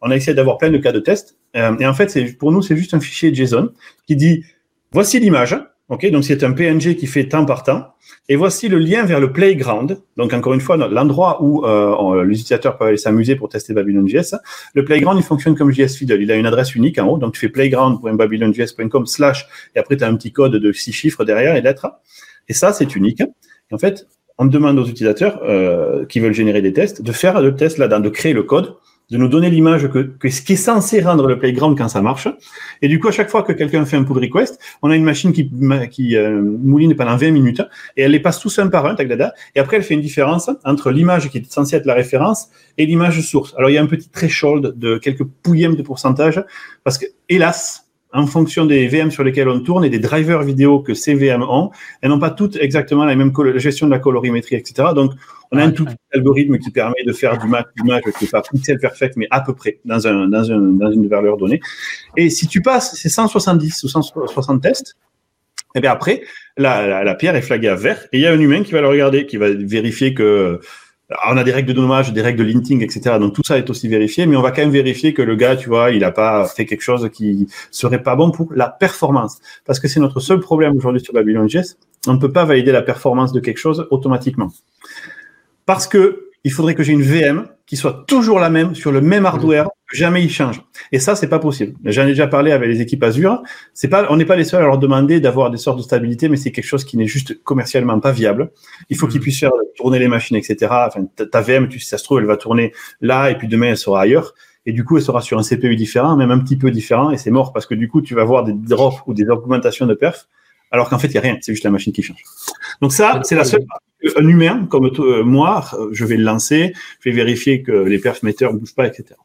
On a essayé d'avoir plein de cas de tests. Euh, et en fait, c'est pour nous, c'est juste un fichier JSON qui dit voici l'image. Ok, donc c'est un PNG qui fait temps par temps. Et voici le lien vers le playground. Donc encore une fois, l'endroit où euh, les utilisateurs peuvent aller s'amuser pour tester Babylon.js. Le playground, il fonctionne comme JS Fiddle. Il a une adresse unique en haut. Donc tu fais playground.babylonjs.com slash et après tu as un petit code de six chiffres derrière et lettres. Et ça, c'est unique. Et en fait, on demande aux utilisateurs euh, qui veulent générer des tests de faire le test là-dedans, de créer le code de nous donner l'image que, que, ce qui est censé rendre le playground quand ça marche. Et du coup, à chaque fois que quelqu'un fait un pull request, on a une machine qui, qui euh, mouline pendant 20 minutes et elle les passe tous un par un, et après elle fait une différence entre l'image qui est censée être la référence et l'image source. Alors il y a un petit threshold de quelques pouillèmes de pourcentage parce que, hélas, en fonction des VM sur lesquels on tourne et des drivers vidéo que ces VM ont, elles n'ont pas toutes exactement la même gestion de la colorimétrie, etc. Donc, on a un tout algorithme qui permet de faire du match, du match qui n'est pas pixel perfect, mais à peu près dans, un, dans, un, dans une valeur donnée. Et si tu passes ces 170 ou 160 tests, et bien après, la, la, la, pierre est flaguée à vert et il y a un humain qui va le regarder, qui va vérifier que on a des règles de dommage, des règles de linting, etc. Donc tout ça est aussi vérifié, mais on va quand même vérifier que le gars, tu vois, il n'a pas fait quelque chose qui serait pas bon pour la performance. Parce que c'est notre seul problème aujourd'hui sur Babylon.js. On ne peut pas valider la performance de quelque chose automatiquement. Parce que il faudrait que j'ai une VM qui soit toujours la même sur le même hardware, jamais il change. Et ça, c'est pas possible. J'en ai déjà parlé avec les équipes Azure. C'est pas, on n'est pas les seuls à leur demander d'avoir des sortes de stabilité, mais c'est quelque chose qui n'est juste commercialement pas viable. Il faut qu'ils mm. puissent faire tourner les machines, etc. Enfin, ta VM, tu, si ça se trouve, elle va tourner là, et puis demain, elle sera ailleurs. Et du coup, elle sera sur un CPU différent, même un petit peu différent, et c'est mort parce que du coup, tu vas avoir des drops ou des augmentations de perf alors qu'en fait, il n'y a rien, c'est juste la machine qui change. Donc ça, c'est la seule un humain, comme moi, je vais le lancer, je vais vérifier que les perfs metteurs ne bougent pas, etc.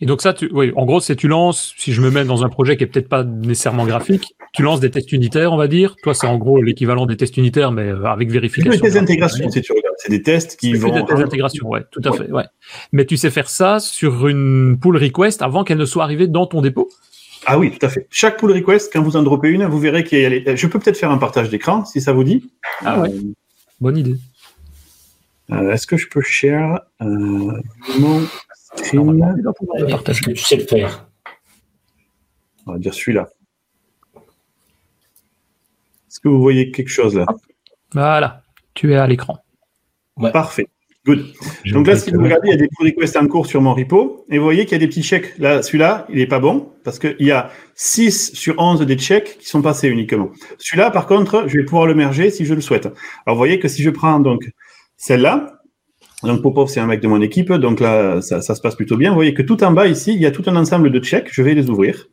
Et donc ça, tu, oui, en gros, c'est tu lances, si je me mets dans un projet qui est peut-être pas nécessairement graphique, tu lances des tests unitaires, on va dire. Toi, c'est en gros l'équivalent des tests unitaires, mais euh, avec vérification. C'est des tests d'intégration, si tu regardes. C'est des tests qui vont. Des tests d'intégration, ouais, tout à fait, ouais. Mais tu sais faire ça sur une pull request avant qu'elle ne soit arrivée dans ton dépôt. Ah oui, tout à fait. Chaque pull request, quand vous en droppez une, vous verrez qu'il y a. Je peux peut-être faire un partage d'écran, si ça vous dit. Ah ouais. Bonne idée. Euh, Est-ce que je peux share euh, mon tu sais le faire. On va dire celui-là. Est-ce que vous voyez quelque chose là? Voilà, tu es à l'écran. Parfait. Good. Donc là, si vous regardez, il y a des pull requests en cours sur mon repo. Et vous voyez qu'il y a des petits chèques. Là, celui-là, il n'est pas bon parce qu'il y a 6 sur 11 des chèques qui sont passés uniquement. Celui-là, par contre, je vais pouvoir le merger si je le souhaite. Alors, vous voyez que si je prends donc celle-là, donc Popov, c'est un mec de mon équipe, donc là, ça, se passe plutôt bien. Vous voyez que tout en bas ici, il y a tout un ensemble de checks, je vais les ouvrir,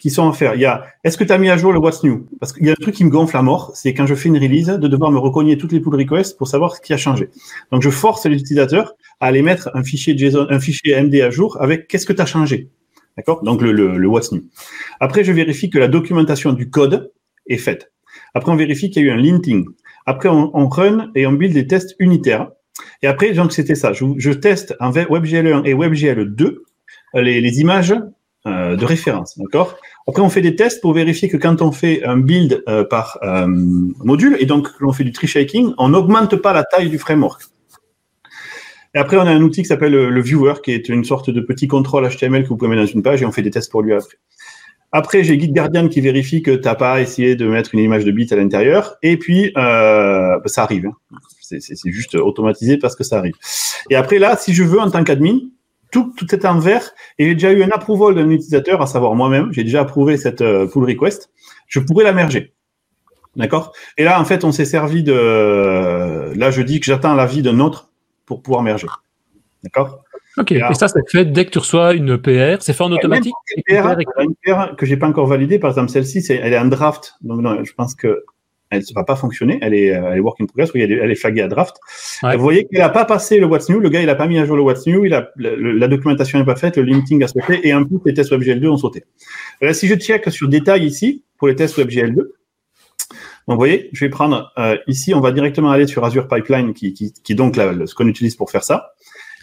qui sont à faire. Il y a, est-ce que tu as mis à jour le What's New? Parce qu'il y a un truc qui me gonfle à mort, c'est quand je fais une release, de devoir me recogner toutes les pull requests pour savoir ce qui a changé. Donc je force les utilisateurs à aller mettre un fichier JSON, un fichier MD à jour avec qu'est-ce que tu as changé. D'accord? Donc le, le, le What's New. Après, je vérifie que la documentation du code est faite. Après, on vérifie qu'il y a eu un linting. Après, on, on run et on build des tests unitaires et après, donc, c'était ça. Je, teste en WebGL1 et WebGL2 euh, les, images euh, de référence, d'accord? Après, on fait des tests pour vérifier que quand on fait un build euh, par module, et donc l'on fait du tree shaking, on n'augmente pas la taille du framework. Et après, on a un outil qui s'appelle le, Viewer, qui est une sorte de petit contrôle HTML que vous pouvez mettre dans une page, et on fait des tests pour lui après. Après, j'ai Git Guardian qui vérifie que tu n'as pas essayé de mettre une image de bit à l'intérieur. Et puis, ça arrive. Hein. C'est juste automatisé parce que ça arrive. Et après, là, si je veux, en tant qu'admin, tout, tout est en vert. Et j'ai déjà eu un approval d'un utilisateur, à savoir moi-même, j'ai déjà approuvé cette euh, pull request, je pourrais la merger. D'accord? Et là, en fait, on s'est servi de... Là, je dis que j'attends l'avis d'un autre pour pouvoir merger. D'accord? Ok, et, ça, c'est fait dès que tu reçois une PR, c'est fait en automatique Une PR, une PR que j'ai pas encore validée, par exemple celle-ci, elle est en draft, donc non, je pense que elle ne va pas fonctionner, elle est, elle est work in progress, elle est, elle est flaguée à draft. Vous voyez qu'il n'a pas passé le What's New, le gars il n'a pas mis à jour le What's New, il a, la, documentation n'est pas faite, le linting a sauté et en plus les tests WebGL2 ont sauté. Là, si je check sur détail ici, pour les tests WebGL2, donc vous voyez, je vais prendre euh, ici, on va directement aller sur Azure Pipeline, qui, qui, qui est donc ce qu'on utilise pour faire ça.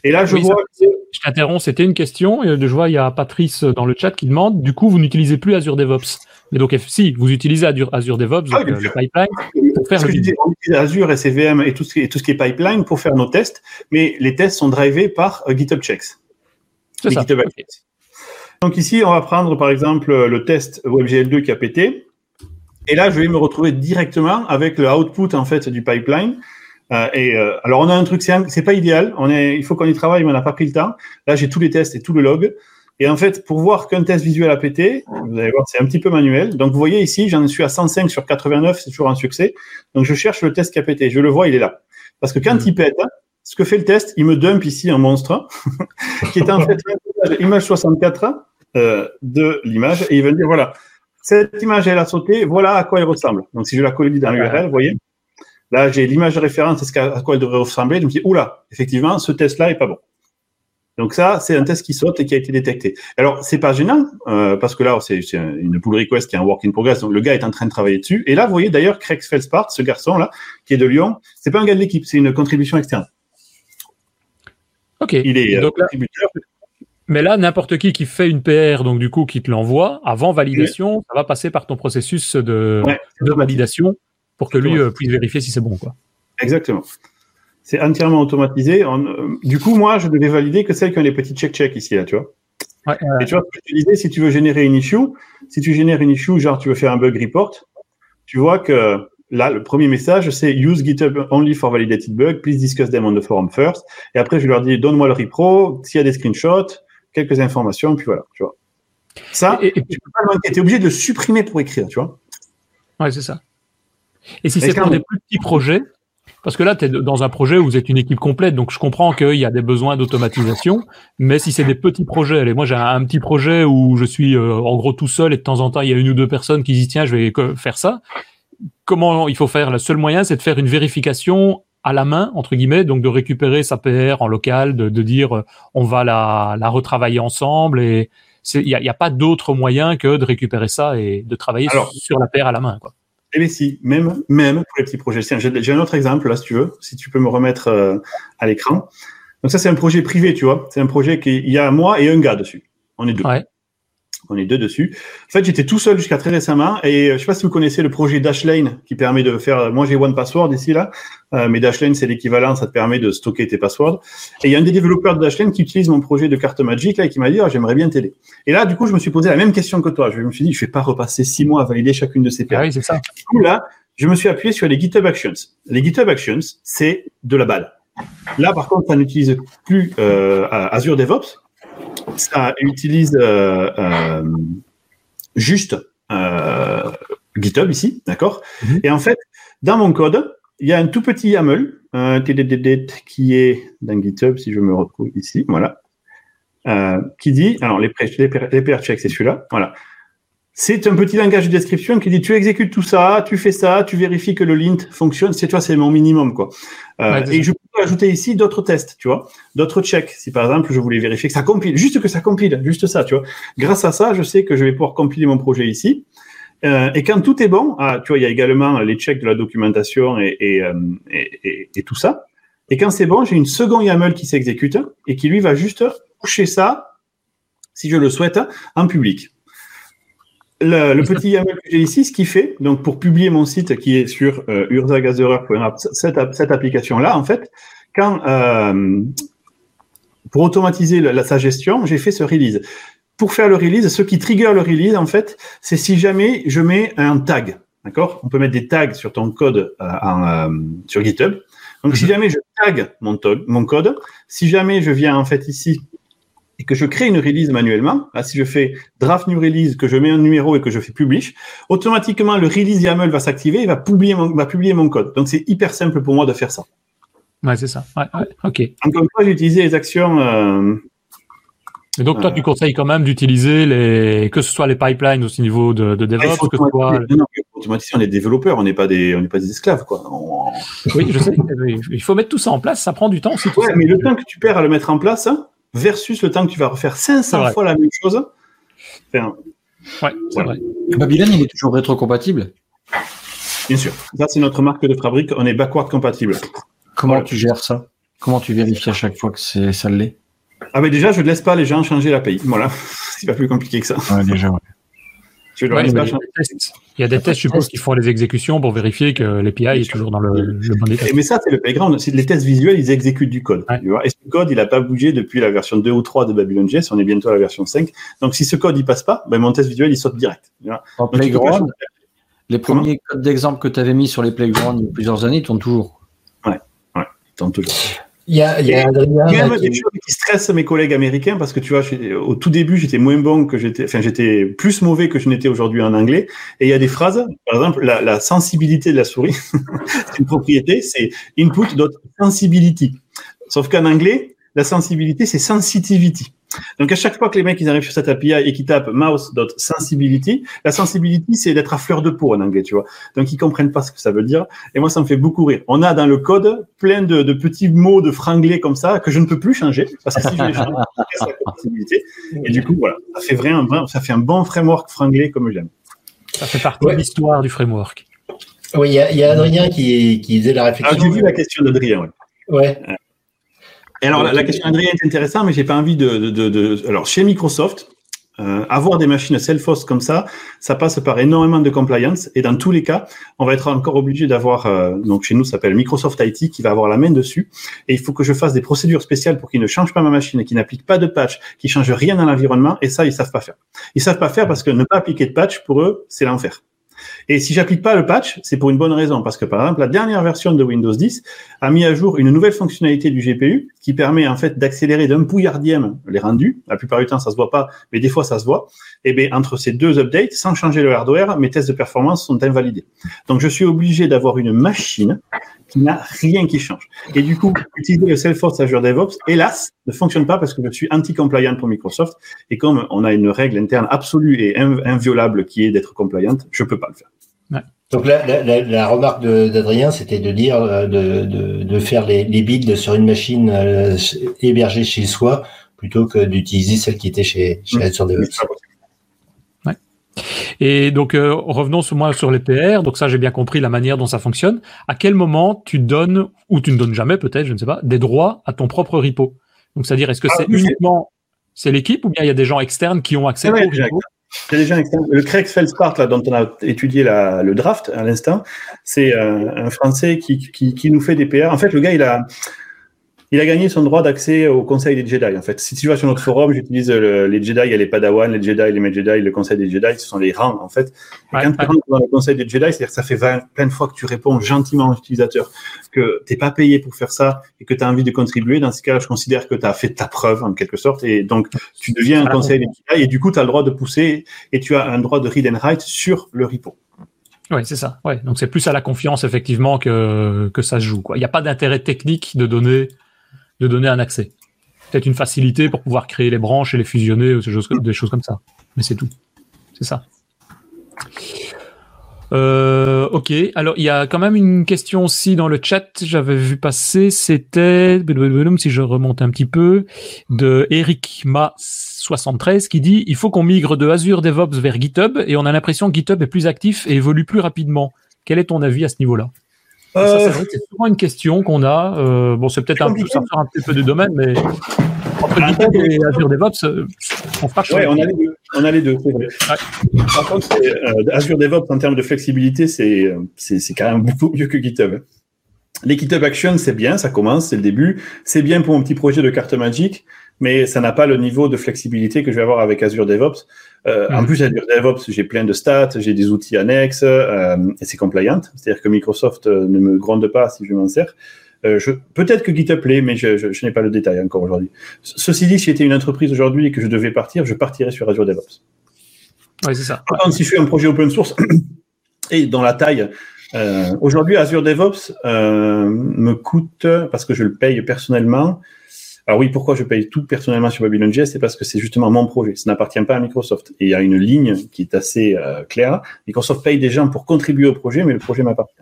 Et là, je vois. Je t'interromps, c'était une question. Et je vois, il y a Patrice dans le chat qui demande du coup, vous n'utilisez plus Azure DevOps. Mais donc, si vous utilisez Azure, DevOps, ah, le pipeline, pour faire le dis, on utilise Azure, et tout ce, qui est, tout ce qui est pipeline pour faire nos tests, mais les tests sont drivés par euh, GitHub Checks. C'est ça. Donc ici, on va prendre par exemple le test WebGL2 qui a pété. Et là, je vais me retrouver directement avec le output en fait du pipeline euh, et euh, alors on a un truc, c'est pas idéal. On est, il faut qu'on y travaille, mais on n'a pas pris le temps. Là, j'ai tous les tests et tout le log. Et en fait, pour voir qu'un test visuel a pété, vous allez voir, c'est un petit peu manuel. Donc vous voyez ici, j'en suis à 105 sur 89, c'est toujours un succès. Donc je cherche le test qui a pété. Je le vois, il est là. Parce que quand mmh. il pète, ce que fait le test, il me dump ici un monstre qui est en fait l'image 64 euh, de l'image et il va me dire voilà, cette image elle a sauté, voilà à quoi elle ressemble. Donc si je la colle dans l'URL, vous voyez, Là, j'ai l'image de référence, c'est à quoi elle devrait ressembler. Je me dis, oula, effectivement, ce test-là est pas bon. Donc ça, c'est un test qui saute et qui a été détecté. Alors, c'est pas gênant, euh, parce que là, c'est une pull request qui est un work in progress, donc le gars est en train de travailler dessus. Et là, vous voyez d'ailleurs Craig Felspart, ce garçon-là, qui est de Lyon, c'est pas un gars de l'équipe, c'est une contribution externe. Ok. Il est euh, contributeur. Mais là, n'importe qui qui fait une PR, donc du coup, qui te l'envoie, avant validation, ça va passer par ton processus de, de validation pour que lui euh, puisse vérifier si c'est bon. Quoi. Exactement. C'est entièrement automatisé. Euh, du coup, moi, je devais valider que celles qui ont les petits check-check ici, là, tu vois. Et tu vois, ce que je te disais, si tu veux générer une issue, si tu génères une issue, genre tu veux faire un bug report, tu vois que là, le premier message, c'est use GitHub only for validated bugs. Please discuss them on the forum first. Et après, je leur dis, donne-moi le repro, s'il y a des screenshots, quelques informations, puis voilà, tu vois. Ça, et, tu peux pas es obligé de le supprimer pour écrire, tu vois. Ouais, c'est ça. Et si c'est pour des plus petits projets, parce que là, tu es dans un projet où vous êtes une équipe complète, donc je comprends qu'il y a des besoins d'automatisation, mais si c'est des petits projets, allez, moi j'ai un, petit projet où je suis euh, en gros tout seul et de temps en temps il y a une ou deux personnes qui disent tiens, je vais faire ça. comment il faut faire? Le seul moyen, c'est de faire une vérification à la main, entre guillemets, donc de récupérer sa PR en local, de, dire on va la, la retravailler ensemble et il n'y a, a, pas d'autre moyen que de récupérer ça et de travailler sur, la PR à la main. Quoi. Eh bien si, même, même pour les petits projets. J'ai un autre exemple là, si tu veux, si tu peux me remettre euh, à l'écran. Donc ça, c'est un projet privé, tu vois. C'est un projet qui il y a moi et un gars dessus. On est deux. Ouais on est deux dessus. En fait, j'étais tout seul jusqu'à très récemment et euh, je sais pas si vous connaissez le projet Dashlane qui permet de faire. Moi, j'ai One Password ici là, euh, mais Dashlane c'est l'équivalent, ça te permet de stocker tes passwords. Et il y a un des développeurs de Dashlane qui utilise mon projet de carte magique là et qui m'a dit oh, j'aimerais bien t'aider. Et là, du coup, je me suis posé la même question que toi. Je me suis dit je vais pas repasser six mois à valider chacune de ces paires. Ah oui, c'est ça. Du coup là, je me suis appuyé sur les GitHub Actions. Les GitHub Actions, c'est de la balle. Là, par contre, ça n'utilise plus euh, Azure DevOps. Ça utilise euh, euh, juste euh, GitHub ici, d'accord mhm. Et en fait, dans mon code, il y a un tout petit YAML qui est dans GitHub, si je me retrouve ici, voilà, qui dit, alors les, les, les c'est celui-là, voilà. C'est un petit langage de description qui dit tu exécutes tout ça, tu fais ça, tu vérifies que le lint fonctionne. C'est toi, c'est mon minimum quoi. Euh, et je peux ajouter ici d'autres tests, tu vois, d'autres checks. Si par exemple je voulais vérifier que ça compile, juste que ça compile, juste ça, tu vois. Grâce à ça, je sais que je vais pouvoir compiler mon projet ici. Euh, et quand tout est bon, ah, tu vois, il y a également les checks de la documentation et, et, euh, et, et tout ça. Et quand c'est bon, j'ai une seconde YAML qui s'exécute et qui lui va juste coucher ça, si je le souhaite, en public le, petit YAML que j'ai ici, ce qui fait, donc pour publier mon site qui est sur euh, cette, cette application-là, en fait, quand euh, pour automatiser la, sa gestion, j'ai fait ce release. Pour faire le release, ce qui trigger le release, en fait, c'est si jamais je mets un tag. D'accord? On peut mettre des tags sur ton code euh, en, euh, sur GitHub. Donc, si mhm. jamais je tag mon, mon code, si jamais je viens en fait ici et que je crée une release manuellement, là, si je fais draft new release, que je mets un numéro et que je fais publish, automatiquement le release YAML va s'activer et va publier mon, va publier mon code. Donc c'est hyper simple pour moi de faire ça. Ouais, c'est ça. Ouais, ouais, ok. Encore une fois, j'ai utilisé les actions. Euh, et donc toi, tu conseilles quand même d'utiliser les, que ce soit les pipelines au niveau de, de DevOps, que ce soit. Non, on est développeurs, on n'est pas des, on n'est pas des esclaves, quoi. Oui, je sais. Il faut mettre tout ça en place. Ça prend du temps aussi. ouais, mais le temps que tu perds à le mettre en place, hein, versus le temps que tu vas refaire 500 fois la même chose. Enfin, ouais, c'est vrai. Babylon, il est toujours rétrocompatible Bien sûr. Ça, c'est notre marque de fabrique. On est backward compatible. Comment tu gères ça? Comment tu vérifies à chaque fois que c'est ça l'est? Ah, mais déjà, je ne laisse pas les gens changer l'API. Voilà. c'est pas plus compliqué que ça. Ouais, déjà, ouais il y a des tests, je suppose, qui font les exécutions pour vérifier que l'API est toujours dans le, bon état. Mais ça, c'est le playground. Les tests visuels, ils exécutent du code. Et ce code, il n'a pas bougé depuis la version 2 ou 3 de Babylon.js. On est bientôt à la version 5. Donc, si ce code, il passe pas, ben, mon test visuel, il saute direct. En playground, les premiers codes d'exemple que tu avais mis sur les playgrounds il y a plusieurs années, ils tournent toujours. Ouais, ouais, ils tournent toujours. Il y a, il y a même des choses qui stressent mes collègues américains parce que tu vois, au tout début, j'étais moins bon que j'étais, enfin, j'étais plus mauvais que je n'étais aujourd'hui en anglais. Et il y a des phrases, par exemple, la, la sensibilité de la souris, c'est une propriété, c'est input.sensibility. Sauf qu'en anglais, la sensibilité, c'est sensitivity. Donc à chaque fois que les mecs ils arrivent sur cette API et qu'ils tapent mouse.sensibility, la sensibility c'est d'être à fleur de peau en anglais, tu vois. Donc ils comprennent pas ce que ça veut dire. Et moi ça me fait beaucoup rire. On a dans le code plein de, de petits mots de franglais comme ça que je ne peux plus changer parce que si je les change, c'est la sensibilité. Et du coup voilà, ça fait vraiment, ça fait un bon framework franglais comme j'aime. Ça fait partie de l'histoire du framework. Oui, il y, y, a Adrien qui, qui faisait la réflexion. Ah, j'ai vu la question d'Adrien, ouais. Ouais. Et alors, la, question d'Adrien est intéressante, mais j'ai pas envie de, de, de, Alors, chez Microsoft, euh, avoir des machines Salesforce comme ça, ça passe par énormément de compliance. Et dans tous les cas, on va être encore obligé d'avoir, euh, donc chez nous, ça s'appelle Microsoft IT, qui va avoir la main dessus. Et il faut que je fasse des procédures spéciales pour qu'ils ne changent pas ma machine et qu'ils n'appliquent pas de patch, qu'ils changent rien dans l'environnement. Et ça, ils savent pas faire. Ils savent pas faire parce que ne pas appliquer de patch, pour eux, c'est l'enfer. Et si j'applique pas le patch, c'est pour une bonne raison, parce que par exemple, la dernière version de Windows 10 a mis à jour une nouvelle fonctionnalité du GPU qui permet en fait d'accélérer d'un pouillardième les rendus. La plupart du temps, ça se voit pas, mais des fois, ça se voit. Et bien, entre ces deux updates, sans changer le hardware, mes tests de performance sont invalidés. Donc, je suis obligé d'avoir une machine qui n'a rien qui change. Et du coup, utiliser le Salesforce Azure DevOps, hélas, ne fonctionne pas parce que je suis anti-compliant pour Microsoft. Et comme on a une règle interne absolue et inviolable qui est d'être compliant, je peux pas le faire. Donc la, remarque d'Adrien, c'était de dire euh, de, faire les, builds sur une machine euh, hébergée chez soi plutôt que d'utiliser celle qui était chez, chez Azure DevOps. Ouais. Et donc euh, revenons sur moi sur les PR. Donc ça j'ai bien compris la manière dont ça fonctionne. À quel moment tu donnes ou tu ne donnes jamais peut-être, je ne sais pas, des droits à ton propre repo? Donc c'est-à-dire est-ce que ah, c'est uniquement c'est l'équipe ou bien il y a des gens externes qui ont accès au repo? Le Craig Feldspart, là, dont on a étudié le draft à l'instant, c'est euh, un Français qui, qui, nous fait des PR. En fait, le gars, il a, il a gagné son droit d'accès au Conseil des Jedi. En fait, si tu vas sur notre forum, j'utilise les Jedi, il y a les Padawan, les Jedi, les Jedi, le Conseil des Jedi, ce sont les rangs en fait. quand tu rentres dans le Conseil des Jedi, c'est-à-dire que ça fait 20, plein de fois que tu réponds gentiment aux utilisateurs, que tu n'es pas payé pour faire ça et que tu as envie de contribuer. Dans ce cas, je considère que tu as fait ta preuve en quelque sorte et donc tu deviens un Conseil des Jedi et du coup tu as le droit de pousser et tu as un droit de read and write sur le repo. Oui, c'est ça. Ouais. Donc c'est plus à la confiance effectivement que, que ça se joue. Il n'y a pas d'intérêt technique de donner de donner un accès. Peut-être une facilité pour pouvoir créer les branches et les fusionner, ou des choses comme ça. Mais c'est tout. C'est ça. Euh, ok, alors il y a quand même une question aussi dans le chat, j'avais vu passer, c'était, si je remonte un petit peu, de Eric Ma73 qui dit il faut qu'on migre de Azure DevOps vers GitHub et on a l'impression que GitHub est plus actif et évolue plus rapidement. Quel est ton avis à ce niveau-là? Euh, c'est souvent une question qu'on a. Euh, bon, c'est peut-être un, peu, un petit peu du domaine, mais entre GitHub et Azure DevOps, euh, on fera ouais, on a les deux. On a les deux, Par contre, Azure DevOps, en termes de flexibilité, c'est quand même beaucoup mieux que GitHub. Les GitHub Actions, c'est bien, ça commence, c'est le début. C'est bien pour un petit projet de carte magique, mais ça n'a pas le niveau de flexibilité que je vais avoir avec Azure DevOps. Euh, en mm. plus, Azure DevOps, j'ai plein de stats, j'ai des outils annexes euh, et c'est compliant. C'est-à-dire que Microsoft euh, ne me gronde pas si je m'en sers. Peut-être que GitHub l'est, mais je, je, n'ai pas le détail encore aujourd'hui. Ceci dit, si j'étais une entreprise aujourd'hui et que je devais partir, je partirais sur Azure DevOps. Oui, c'est ça. Par contre, si je fais un projet open source et dans la taille, aujourd'hui, Azure DevOps me coûte, parce que je le paye personnellement, alors oui, pourquoi je paye tout personnellement sur JS C'est parce que c'est justement mon projet. Ça n'appartient pas à Microsoft. Et il y a une ligne qui est assez euh, claire. Microsoft paye des gens pour contribuer au projet, mais le projet m'appartient.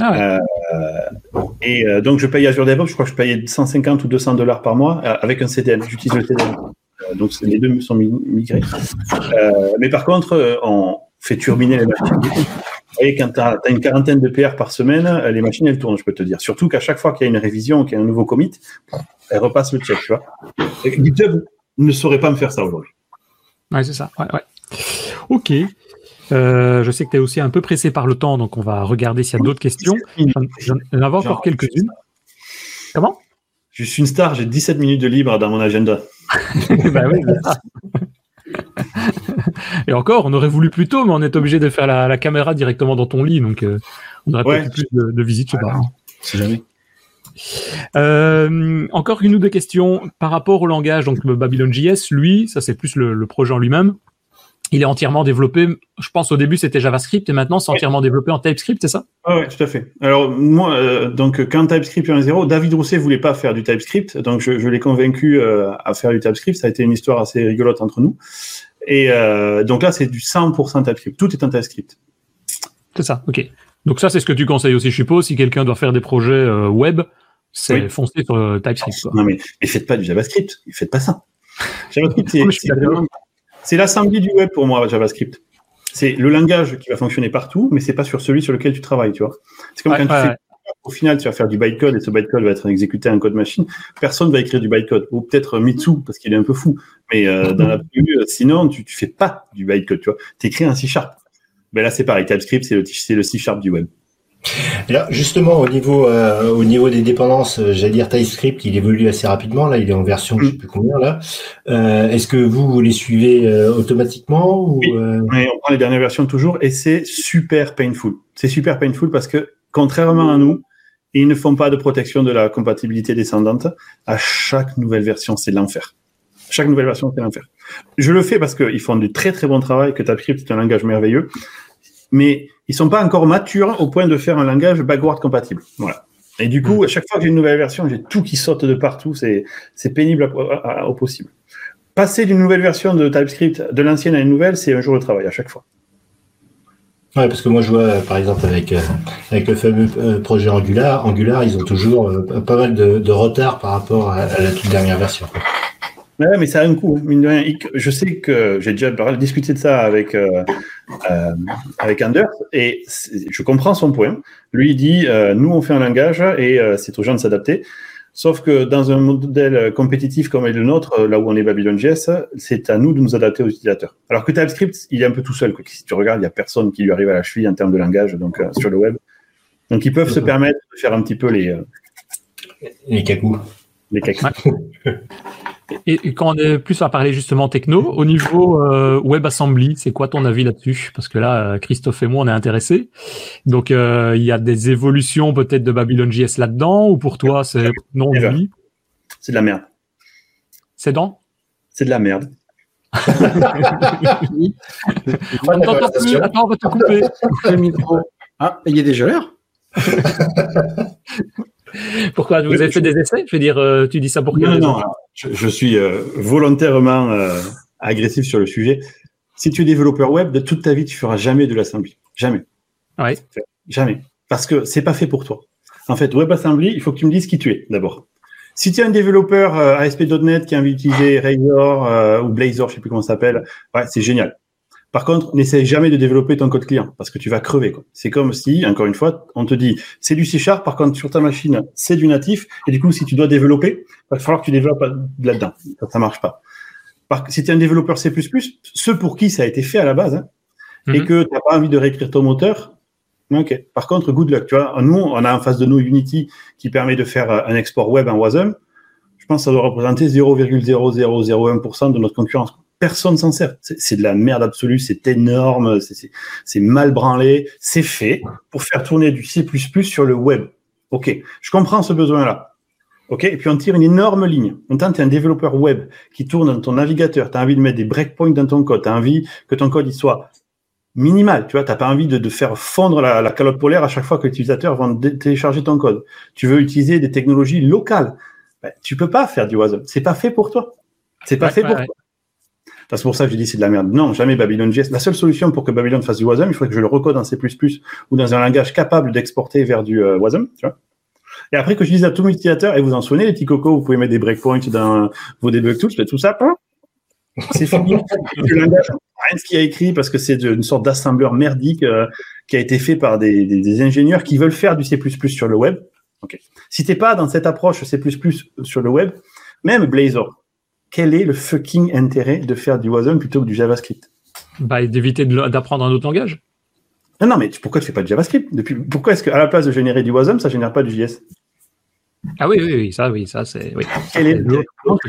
Ah euh, et euh, donc je paye Azure DevOps, je crois que je payais 150 ou 200 dollars par mois avec un CDN. J'utilise le CDN. donc les deux sont migrés. mais par contre, on fait turbiner les machines. Et quand tu as, une quarantaine de PR par semaine, les machines, elles tournent, je peux te dire. Surtout qu'à chaque fois qu'il y a une révision, qu'il y a un nouveau commit, elle repasse le check, tu vois. GitHub ne saurait pas me faire ça aujourd'hui. Ouais, c'est ça. Ouais, ouais. Ok. Euh, je sais que tu es aussi un peu pressé par le temps, donc on va regarder s'il y a d'autres questions. J'en ai encore quelques-unes. Comment? Je suis une star, j'ai 17 minutes de libre dans mon agenda. bah oui, Et encore, on aurait voulu plus tôt, mais on est obligé de faire la, caméra directement dans ton lit, donc euh, on aurait peut-être plus de, visites, je sais pas. C'est jamais. Euh, encore une ou deux questions par rapport au langage. Donc Babylon.js, lui, ça c'est plus le, projet en lui-même. Il est entièrement développé. Je pense au début c'était JavaScript et maintenant c'est entièrement développé en TypeScript, c'est ça? Ah Oui, tout à fait. Alors moi, euh, donc quand TypeScript 1.0, David Rousset voulait pas faire du TypeScript, donc je, l'ai convaincu euh, à faire du TypeScript. Ça a été une histoire assez rigolote entre nous. Et donc là, c'est du 100% TypeScript. Tout est en TypeScript. C'est ça. Ok. Donc ça, c'est ce que tu conseilles aussi, je suppose, si quelqu'un doit faire des projets web c'est foncé sur euh, TypeScript. Non, mais, mais faites pas du JavaScript. Faites pas ça. JavaScript, c'est l'assembly du web pour moi, JavaScript. C'est le langage qui va fonctionner partout, mais c'est pas sur celui sur lequel tu travailles, tu vois. C'est comme quand tu fais au final, tu vas faire du bytecode et ce bytecode va être exécuté en code machine. Personne va écrire du bytecode, ou peut-être Mitsu parce qu'il est un peu fou. Mais euh, dans la euh, sinon, tu, tu fais pas du bytecode, tu vois. Écris un C sharp. Ben là, c'est pareil. TypeScript, c'est le, le C sharp du web. Là, justement, au niveau, euh, au niveau des dépendances, euh, j'allais dire TypeScript, il évolue assez rapidement. Là, il est en version, je sais mm. plus combien là. Euh, est-ce que vous, vous les suivez automatiquement ou, oui. on prend les dernières versions toujours, et c'est super painful. C'est super painful parce que contrairement à nous, ils ne font pas de protection de la compatibilité descendante. À chaque nouvelle version, c'est l'enfer. Chaque nouvelle version, c'est l'enfer. Je le fais parce qu'ils font du très très bon travail, que TypeScript est un langage merveilleux mais ils sont pas encore matures au point de faire un langage backward compatible. Voilà. Et du coup, à chaque fois que j'ai une nouvelle version, j'ai tout qui saute de partout. C'est pénible au possible. Passer d'une nouvelle version de TypeScript de l'ancienne à une nouvelle, c'est un jour de travail à chaque fois. Ouais, parce que moi je vois par exemple avec, avec le fameux projet Angular, Angular, ils ont toujours pas mal de, retard par rapport à, la toute dernière version. Ouais, mais ça a un coût. Je sais que j'ai déjà discuté de ça avec, euh, euh, avec Anders et je comprends son point. Lui, il dit euh, nous, on fait un langage et c'est aux gens de s'adapter. Sauf que dans un modèle compétitif comme est le nôtre, là où on est Babylon.js, c'est à nous de nous adapter aux utilisateurs. Alors que TypeScript, il est un peu tout seul. Si tu regardes, il n'y a personne qui lui arrive à la cheville en termes de langage donc, sur le web. Donc, ils peuvent se permettre de faire un petit peu les. les cacous. Les. Et, quand on est plus à parler justement techno, au niveau euh, WebAssembly, c'est quoi ton avis là-dessus? Parce que là, euh, Christophe et moi, on est intéressés. Donc, euh, il y a des évolutions peut-être de JS là-dedans, ou pour toi, c'est non oui? C'est de la merde. C'est dans? C'est de la merde. on t'entend plus. Attends, on va te couper. Le micro. Ah, il y a déjà l'heure Pourquoi Vous avez fait des essais? Je veux dire, euh, tu dis ça pour Non, non, je, suis euh, volontairement euh, agressif sur le sujet. Si tu es développeur web, de toute ta vie, tu feras jamais de l'assembly. Jamais. Ouais. Jamais. Parce que c'est pas fait pour toi. En fait, WebAssembly, il faut que tu me dises qui tu es d'abord. Si tu es un développeur ASP.NET qui a envie d'utiliser Razor ou Blazor, je sais plus comment ça s'appelle, ouais, c'est génial. Par contre, n'essaye jamais de développer ton code client parce que tu vas crever. C'est comme si, encore une fois, on te dit c'est du C Sharp, par contre sur ta machine c'est du natif, et du coup si tu dois développer, il va falloir que tu développes là-dedans. Ça, ça marche pas. si tu es un développeur C++, ceux pour qui ça a été fait à la base, hein, et mhm. que tu n'as pas envie de réécrire ton moteur, ok. Par contre, good luck. Tu vois, nous, on a en face de nous Unity qui permet de faire un export web en WASM. Je pense que ça doit représenter 0,0001% de notre concurrence personne s'en sert. C'est de la merde absolue, c'est énorme, c'est mal branlé, c'est fait pour faire tourner du C++ sur le web. Ok, je comprends ce besoin-là. Ok, et puis on tire une énorme ligne. Maintenant, tu es un développeur web qui tourne dans ton navigateur, tu as envie de mettre des breakpoints dans ton code, tu as envie que ton code il soit minimal, tu vois, tu pas envie de, faire fondre la, calotte polaire à chaque fois que l'utilisateur va télécharger ton code. Tu veux utiliser des technologies locales. Ben, tu peux pas faire du WASM. C'est pas fait pour toi. C'est pas fait pour toi. C'est pour ça que je dis c'est de la merde. Non, jamais Babylon.js. La seule solution pour que Babylon fasse du WASM, il faudrait que je le recode en C++ ou dans un langage capable d'exporter vers du euh, WASM, tu vois. Et après que je dise à tous mes utilisateurs, et vous en souvenez, les petits cocos, vous pouvez mettre des breakpoints dans vos debug tools, tout ça, c'est fini. le langage, rien ce qui a écrit parce que c'est une sorte d'assembleur merdique euh, qui a été fait par des, des, ingénieurs qui veulent faire du C++ sur le web. Okay. Si t'es pas dans cette approche C++ sur le web, même Blazor, quel est le fucking intérêt de faire du WASM plutôt que du JavaScript? Bah, d'éviter d'apprendre un autre langage. Non, non, mais pourquoi tu fais pas de JavaScript? Depuis, Pourquoi est-ce qu'à la place de générer du WASM, ça génère pas du JS? Ah oui, oui, oui, ça, oui, ça, c'est. Oui.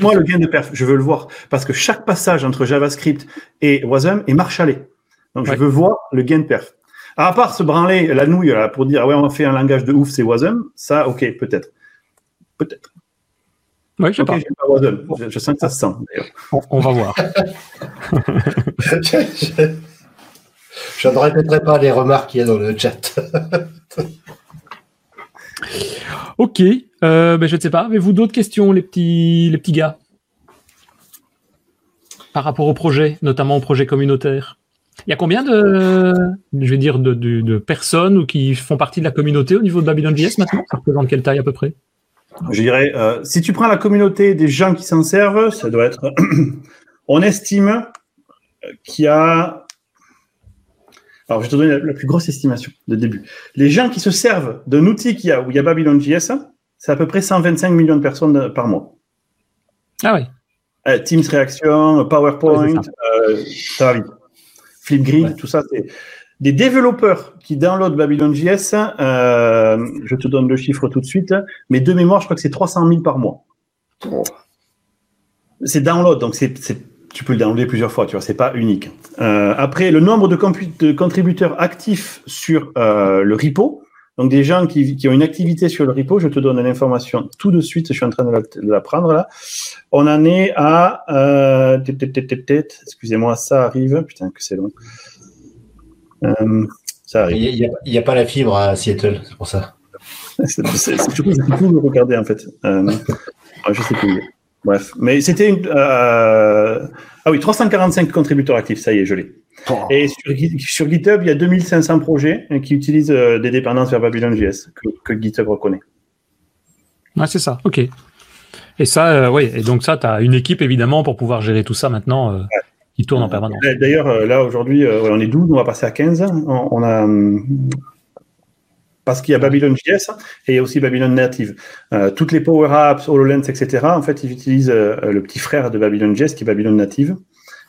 Moi le gain? De perf Je veux le voir parce que chaque passage entre JavaScript et WASM est marchalé. Donc, je veux voir le gain de perf. À part se branler la nouille là, pour dire, ouais, on fait un langage de ouf, c'est WASM, ça, ok, peut-être. Peut-être. Oui, je sais pas. Je, sens que ça se sent. On, va voir. je, ne répéterai pas les remarques qu'il y a dans le chat. ok. Euh, ben, je ne sais pas. Avez-vous d'autres questions, les petits, les petits gars? Par rapport au projet, notamment au projet communautaire il y a combien de, je vais dire, de, de, personnes qui font partie de la communauté au niveau de Babylon.js maintenant? Ça représente quelle taille à peu près? Je dirais, euh, si tu prends la communauté des gens qui s'en servent, ça doit être. on estime qu'il y a. Alors, je vais te donner la, plus grosse estimation de début. Les gens qui se servent d'un outil qui a, où il y a Babylon.js, c'est à peu près 125 millions de personnes par mois. Ah oui. Euh, Teams Reaction, PowerPoint, euh, ça. va vite. Flipgrid, tout ça, c'est des développeurs qui downloadent Babylon.js, euh, je te donne le chiffre tout de suite, mais de mémoire, je crois que c'est 300 000 par mois. C'est download, donc tu peux le downloader plusieurs fois, tu vois, c'est pas unique. Euh, après, le nombre de, contributeurs actifs sur euh, le repo, donc des gens qui, ont une activité sur le repo, je te donne l'information tout de suite, je suis en train de la, prendre là. On en est à... Excusez-moi, ça arrive, putain que c'est long. Euh, il n'y a, pas la fibre à Seattle, c'est pour ça. c'est surtout que le regarder en fait. Euh, je sais plus. Bref, mais c'était une. Euh, ah oui, 345 contributeurs actifs, ça y est, je l'ai. Et sur, GitHub, il y a 2500 projets qui utilisent des dépendances vers Babylon.js que, que GitHub reconnaît. Ouais, c'est ça, ok. Et ça, oui, et donc ça, tu as une équipe évidemment pour pouvoir gérer tout ça maintenant qui tourne en permanence. D'ailleurs, là aujourd'hui, on est 12, on va passer à 15. on a parce qu'il y a Babylon.js et il y a aussi Babylon Native. Euh, toutes les Power Apps, HoloLens, etc., en fait, ils utilisent euh, le petit frère de Babylon.js qui est Babylon Native,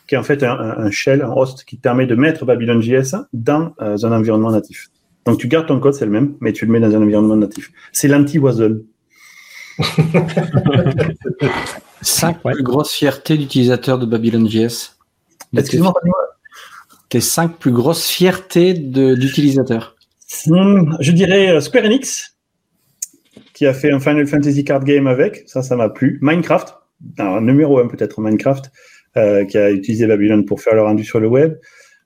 qui est en fait un, shell, un host qui te permet de mettre Babylon.js dans euh, un environnement natif. Donc tu gardes ton code, c'est le même, mais tu le mets dans un environnement natif. C'est l'anti-Wazzle. Cinq plus grosses fiertés d'utilisateurs de Babylon.js. Excuse-moi, Tes cinq plus grosses fiertés d'utilisateurs. Hmm, je dirais euh, Square Enix, qui a fait un Final Fantasy card game avec. Ça, ça m'a plu. Minecraft, numéro un peut-être Minecraft, euh, qui a utilisé Babylon pour faire le rendu sur le web.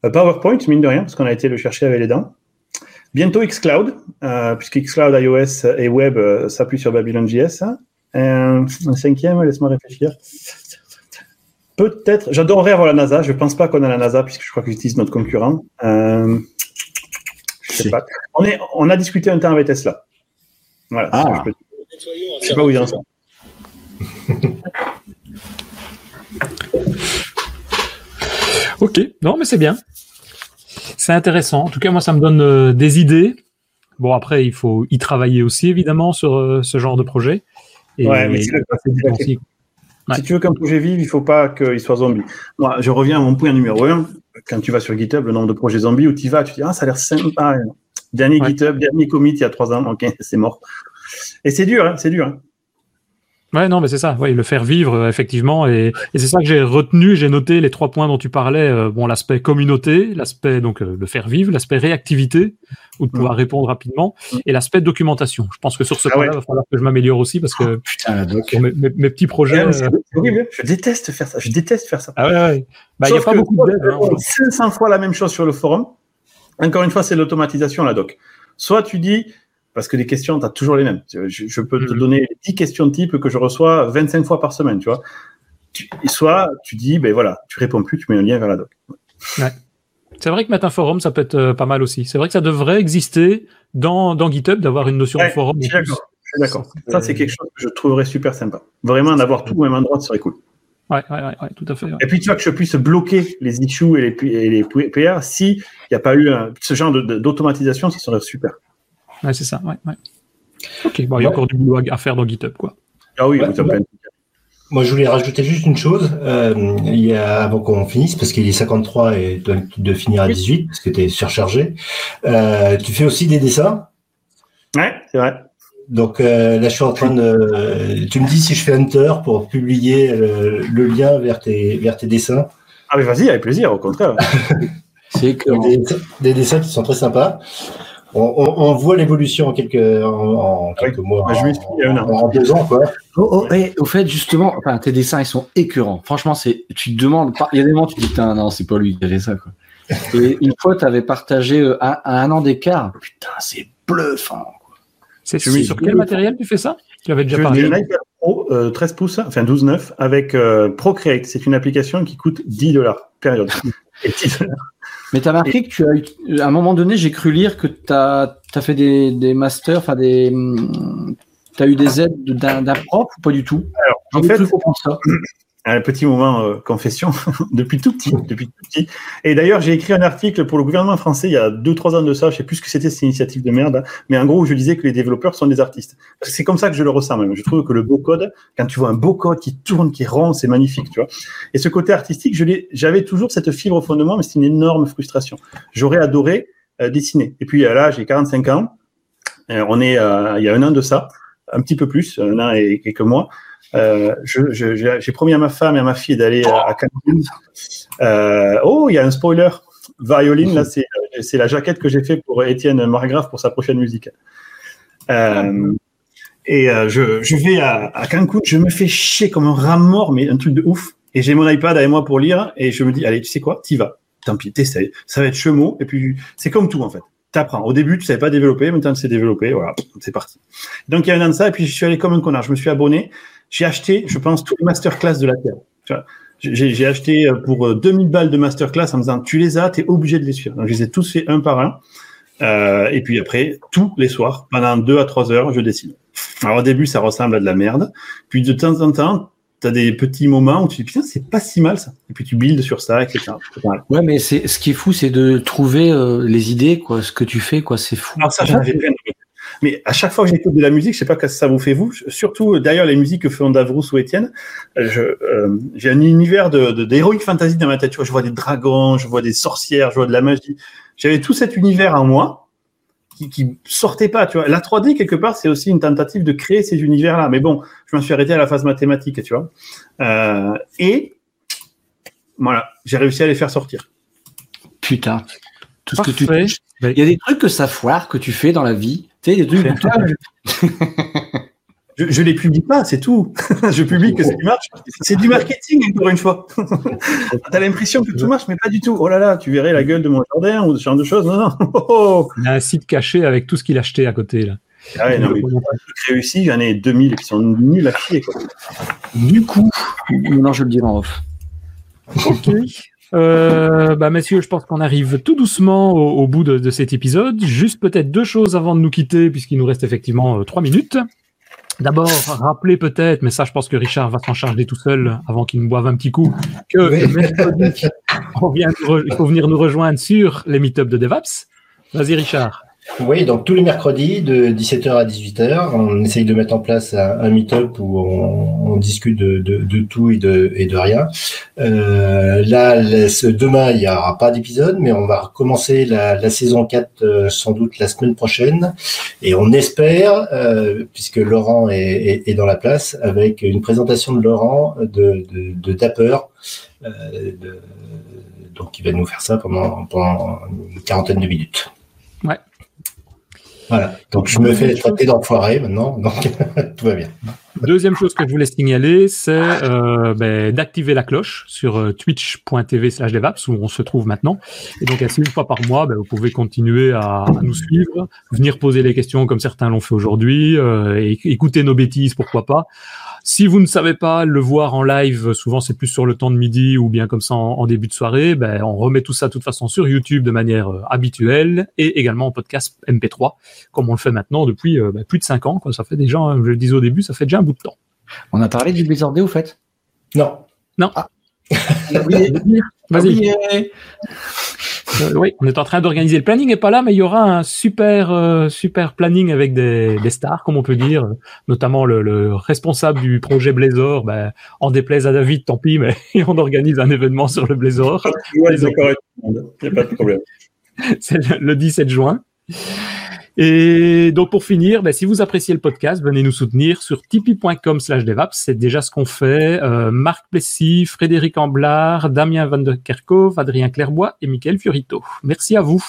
Euh, PowerPoint, mine de rien, parce qu'on a été le chercher avec les dents. Bientôt Xcloud, puisque Xcloud iOS et web s'appuie sur Babylon.js. Un, cinquième, laisse-moi réfléchir. Peut-être, j'adorerais avoir la NASA. Je ne pense pas qu'on a la NASA, puisque je crois que j'utilise notre concurrent. On, est, on a discuté un temps avec Tesla. Voilà. Ah. Je, ne sais pas où il en ça. ok, non, mais c'est bien. C'est intéressant. En tout cas, moi, ça me donne euh, des idées. Bon, après, il faut y travailler aussi, évidemment, sur euh, ce genre de projet. ouais, mais Si tu veux qu'un projet vive, il ne faut pas qu'il soit zombie. Moi, je reviens à mon point numéro un quand tu vas sur GitHub, le nombre de projets zombies où tu vas, tu dis, ah, ça a l'air sympa. Dernier GitHub, dernier commit il y a trois ans, ok, c'est mort. Et c'est dur, hein, c'est dur. Hein. Ouais, non, mais c'est ça, ouais, le faire vivre, euh, effectivement. Et, c'est ça que j'ai retenu, j'ai noté les trois points dont tu parlais. Euh, bon, l'aspect communauté, l'aspect, donc, euh, le faire vivre, l'aspect réactivité, ou de pouvoir mm. répondre rapidement, et l'aspect documentation. Je pense que sur ce ah point-là, il va falloir que je m'améliore aussi parce que oh, mes, petits projets. c'est Je déteste faire ça. Je déteste faire ça. Ah ouais, ouais. Bah, il n'y a pas beaucoup de 500 hein. fois la même chose sur le forum. Encore une fois, c'est l'automatisation, la doc. Soit tu dis, parce que les questions, tu as toujours les mêmes. Je, peux te mhm. donner 10 questions de type que je reçois 25 fois par semaine, tu vois. soit tu dis, ben voilà, tu réponds plus, tu mets un lien vers la doc. Ouais. C'est vrai que mettre un forum, ça peut être euh, pas mal aussi. C'est vrai que ça devrait exister dans, dans GitHub, d'avoir une notion de forum. Je suis d'accord. Ça, c'est quelque chose que je trouverais super sympa. Vraiment, d'avoir tout au même endroit, ce serait cool. Ouais, ouais, ouais, tout à fait. Et puis, tu vois, que je puisse bloquer les issues et les, et les PR s'il n'y a pas eu ce genre d'automatisation, ça serait super. Ouais, c'est ça. Ouais, Ok, bon, il y a encore du boulot à faire dans GitHub, quoi. Ah oui, Moi, je voulais rajouter juste une chose euh, il y a, avant qu'on finisse, parce qu'il est 53 et de, de finir à 18, parce que tu es surchargé. Euh, tu fais aussi des dessins Ouais, c'est vrai. Donc euh, là, je suis en train de. Tu me dis si je fais Hunter pour publier le, lien vers tes, vers tes dessins. Ah, mais vas-y, avec plaisir, au contraire. c'est que. Des, des, dessins qui sont très sympas on, voit l'évolution en quelques, en, quelques mois, en, deux ans. Quoi. Oh, oh, et au fait, justement, enfin, tes dessins, ils sont écœurants. Franchement, c'est, tu te demandes, il y a des moments, tu te dis, putain, non, c'est pas lui qui a fait ça. Quoi. Et une fois, tu avais partagé euh, à, un an d'écart. Putain, c'est bluffant. C'est sur quel matériel tu fais ça? Tu avais déjà parlé. un iPad Pro 13 euh, pouces, enfin 12,9 avec euh, Procreate. C'est une application qui coûte 10 dollars, période. Et 10 dollars. Mais tu as marqué que tu as eu, à un moment donné, j'ai cru lire que tu as, fait des, des masters, enfin des. Tu as eu des aides d'un prof ou pas du tout? Alors, en fait, ça. Un petit moment euh, confession depuis tout petit, depuis tout petit. Et d'ailleurs, j'ai écrit un article pour le gouvernement français il y a deux trois ans de ça. Je sais plus ce que c'était cette initiative de merde, mais en gros, je disais que les développeurs sont des artistes. C'est comme ça que je le ressens même. Je trouve que le beau code, quand tu vois un beau code qui tourne, qui est rond, c'est magnifique, tu vois. Et ce côté artistique, j'avais toujours cette fibre au fondement, mais c'est une énorme frustration. J'aurais adoré euh, dessiner. Et puis euh, là, j'ai 45 ans. on est il y a un an de ça, un petit peu plus, un et quelques mois. Euh, j'ai promis à ma femme et à ma fille d'aller à Cancun. Euh, oh, il y a un spoiler. Violine, là, c'est la jaquette que j'ai fait pour Étienne Margrave pour sa prochaine musique. Euh, et je, je, vais à, à, Cancun, je me fais chier comme un rat mort, mais un truc de ouf. Et j'ai mon iPad avec moi pour lire, et je me dis, allez, tu sais quoi, t'y vas. Tant pis, t'essayes. Ça va être chemo, et puis c'est comme tout en fait. T'apprends. Au début, tu savais pas développer, maintenant tu sais développer, voilà, c'est parti. Donc il y a un an de ça, et puis je suis allé comme un connard. Je me suis abonné j'ai acheté, je pense, tous les masterclass de la Terre. J'ai acheté pour 2000 balles de masterclass en me disant tu les as, tu es obligé de les suivre. Donc je les ai tous fait un par un. Euh, et puis après, tous les soirs, pendant deux à trois heures, je dessine. Alors au début, ça ressemble à de la merde. Puis de temps en temps, tu as des petits moments où tu dis putain, c'est pas si mal ça. Et puis tu builds sur ça, etc. Ouais, mais c'est ce qui est fou, c'est de trouver euh, les idées, quoi, ce que tu fais, quoi, c'est fou. Alors ça, j'en plein. Mais à chaque fois que j'écoute de la musique, je sais pas que ça vous fait vous, surtout derrière les musiques que font Davrous ou Étienne, euh, j'ai un univers de d'heroic fantasy dans ma tête. Tu vois, je vois des dragons, je vois des sorcières, je vois de la magie. J'avais tout cet univers en moi qui, qui sortait pas. Tu vois, la 3D quelque part, c'est aussi une tentative de créer ces univers-là. Mais bon, je m'en suis arrêté à la phase mathématique, tu vois. Euh, et voilà, j'ai réussi à les faire sortir. Putain, tout ce que tu fais. Il y a des trucs que ça foire que tu fais dans la vie. Tu sais, des trucs. Je, je les publie pas, c'est tout. je publie que ce qui marche. C'est du marketing, encore une fois. tu as l'impression que tout marche, mais pas du tout. Oh là là, tu verrais la gueule de mon jardin ou ce genre de choses. Non, non. Oh, oh. Il a un site caché avec tout ce qu'il a acheté à côté, là. Ah ouais, non, mais réussi, j'en ai 2000 qui sont nuls à chier. Quoi. Du coup, non, je le dirai en off. Ok. Euh, bah, messieurs, je pense qu'on arrive tout doucement au, bout de, de, cet épisode. Juste peut-être deux choses avant de nous quitter, puisqu'il nous reste effectivement euh, trois minutes. D'abord, rappeler peut-être, mais ça, je pense que Richard va s'en charger tout seul avant qu'il me boive un petit coup, que mercredi, il faut venir nous rejoindre sur les meet-ups de DevApps. Vas-y, Richard. Oui, donc tous les mercredis de 17h à 18h, on essaye de mettre en place un, meet-up où on, discute de, tout et de, et de rien. Euh, là, demain, il n'y aura pas d'épisode, mais on va recommencer la, saison 4 euh, sans doute la semaine prochaine. Et on espère, euh, puisque Laurent est, dans la place, avec une présentation de Laurent de, de, Dapper. donc, il va nous faire ça pendant, pendant une quarantaine de minutes. Ouais. Voilà. Donc je me fais traiter d'enfoiré maintenant, donc tout va bien. Deuxième chose que je voulais signaler, c'est euh, ben, d'activer la cloche sur euh, twitch.tv slash devaps où on se trouve maintenant. Et donc ainsi, une fois par mois, ben, vous pouvez continuer à, nous suivre, venir poser les questions comme certains l'ont fait aujourd'hui, euh, écouter nos bêtises, pourquoi pas. Si vous ne savez pas le voir en live, souvent c'est plus sur le temps de midi ou bien comme ça en, début de soirée, ben, on remet tout ça de toute façon sur YouTube de manière euh, habituelle et également en podcast MP3, comme on le fait maintenant depuis euh, ben, plus de 5 ans. Quoi. Ça fait déjà, je le disais au début, ça fait déjà un bout de temps. On a parlé du Blizzard au fait? Non. Non. Ah. Vas-y. Euh, oui, on est en train d'organiser. Le planning n'est pas là, mais il y aura un super euh, super planning avec des, des, stars, comme on peut dire, notamment le, le responsable du projet Blazor. Ben, en déplaise à David, tant pis, mais on organise un événement sur le Blazor. Il n'y a pas de problème. C'est le 17 juin. Et donc pour finir, ben, si vous appréciez le podcast, venez nous soutenir sur tipeee.com slash devaps. C'est déjà ce qu'on fait. Euh, Marc Plessis, Frédéric Amblard, Damien Van der Kerkhoff, Adrien Clairbois et Mickaël Fiorito. Merci à vous.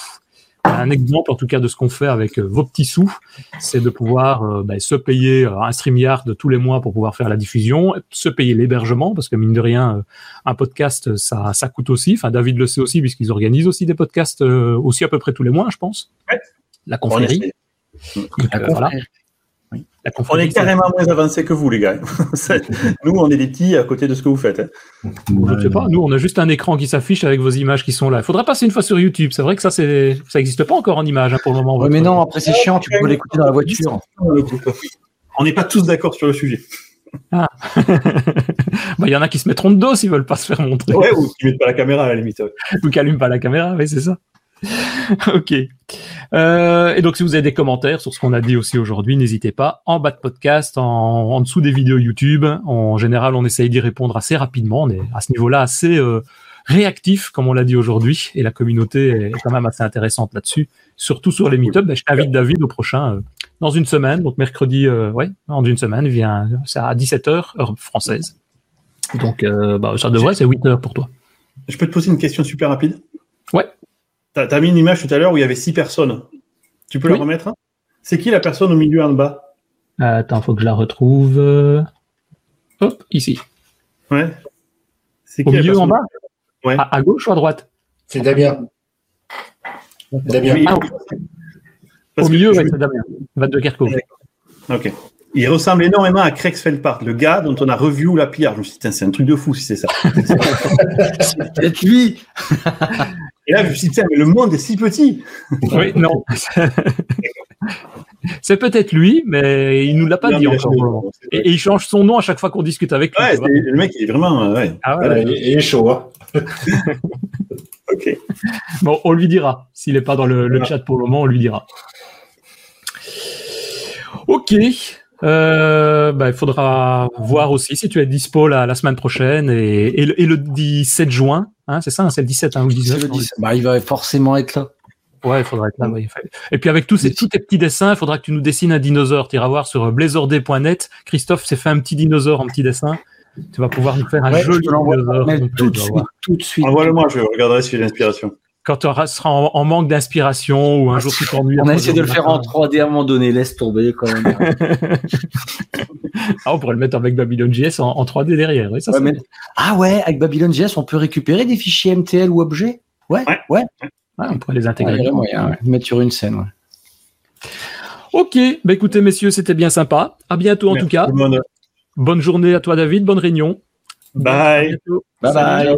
Un exemple en tout cas de ce qu'on fait avec euh, vos petits sous, c'est de pouvoir euh, ben, se payer un StreamYard tous les mois pour pouvoir faire la diffusion, se payer l'hébergement, parce que mine de rien, un podcast, ça, ça coûte aussi. Enfin, David le sait aussi, puisqu'ils organisent aussi des podcasts aussi à peu près tous les mois, je pense la confrérie. On est carrément moins avancé que vous, les gars. nous, on est des petits à côté de ce que vous faites. Hein. Je ne sais pas. Nous, on a juste un écran qui s'affiche avec vos images qui sont là. Il faudra passer une fois sur YouTube. C'est vrai que ça, c'est, ça n'existe pas encore en image hein, pour le moment. mais non, après c'est chiant. Tu peux l'écouter dans la voiture. On n'est pas tous d'accord sur le sujet. Ah. Bah, il y en a qui se mettront de dos s'ils veulent pas se faire montrer. Ouais, ou qui mettent pas la caméra à la limite. Ou qui allument pas la caméra, oui, c'est ça. ok. Euh, et donc, si vous avez des commentaires sur ce qu'on a dit aussi aujourd'hui, n'hésitez pas. En bas de podcast, en, dessous des vidéos YouTube. En général, on essaye d'y répondre assez rapidement. On est à ce niveau-là assez euh, réactif, comme on l'a dit aujourd'hui. Et la communauté est quand même assez intéressante là-dessus. Surtout sur les meet-ups. Ben, je t'invite, David, au prochain, euh, dans une semaine. Donc, mercredi, ouais, dans une semaine, vient, c'est à 17h, heure française. Donc, bah, ça devrait, c'est 8 heures pour toi. Je peux te poser une question super rapide? Ouais. Tu as, mis une image tout à l'heure où il y avait six personnes. Tu peux la remettre C'est qui la personne au milieu en bas? Attends, faut que je la retrouve. Hop, ici. Ouais. C'est au milieu en bas? Ouais. à, gauche ou à droite? C'est Damien. Damien. Ah, au milieu, c'est Damien. Va de Kerko. Ok. Il ressemble énormément à Craig Feldpart, le gars dont on a revu la pierre. Je me suis dit, c'est un truc de fou si c'est ça. c'est peut-être lui. Et là, je me suis dit, mais le monde est si petit. Oui, non. c'est peut-être lui, mais il nous l'a pas dit encore. Et, il change son nom à chaque fois qu'on discute avec lui. Ouais, le mec, il est vraiment. Ouais. Ah ouais, il, est chaud. Hein. ok. Bon, on lui dira. S'il n'est pas dans le, le, chat pour le moment, on lui dira. Ok. Euh, bah, il faudra voir aussi si tu es dispo la, la semaine prochaine et, et, le, et, le, 17 juin, hein, c'est ça, hein, c'est le 17 hein, ou le 19 le 17. Bah, il va forcément être là. Ouais, il faudra être là. Ouais. Et puis avec tous ces, tous tes petits dessins, il faudra que tu nous dessines un dinosaure. Tu iras voir sur blazerday.net. Christophe s'est fait un petit dinosaure en petit dessin. Tu vas pouvoir nous faire un ouais, joli dinosaure. Tout de suite, tout de suite. Envoie-le-moi, je regarderai si j'ai l'inspiration quand tu seras en, en manque d'inspiration ou un jour tu t'ennuies. On a essayé de le faire en 3D à un moment donné, laisse tomber quand même. ah, on pourrait le mettre avec Babylon.js en, en 3D derrière. Oui, ça, ouais, mais... Ah ouais, avec Babylon.js, on peut récupérer des fichiers MTL ou objets Ouais, ouais. ouais. on pourrait les intégrer. Ouais, moyen, mettre sur une scène. Ok, bah écoutez messieurs, c'était bien sympa. À bientôt en Merci tout cas. Bonne journée à toi David, bonne réunion. Bye. Bye bye.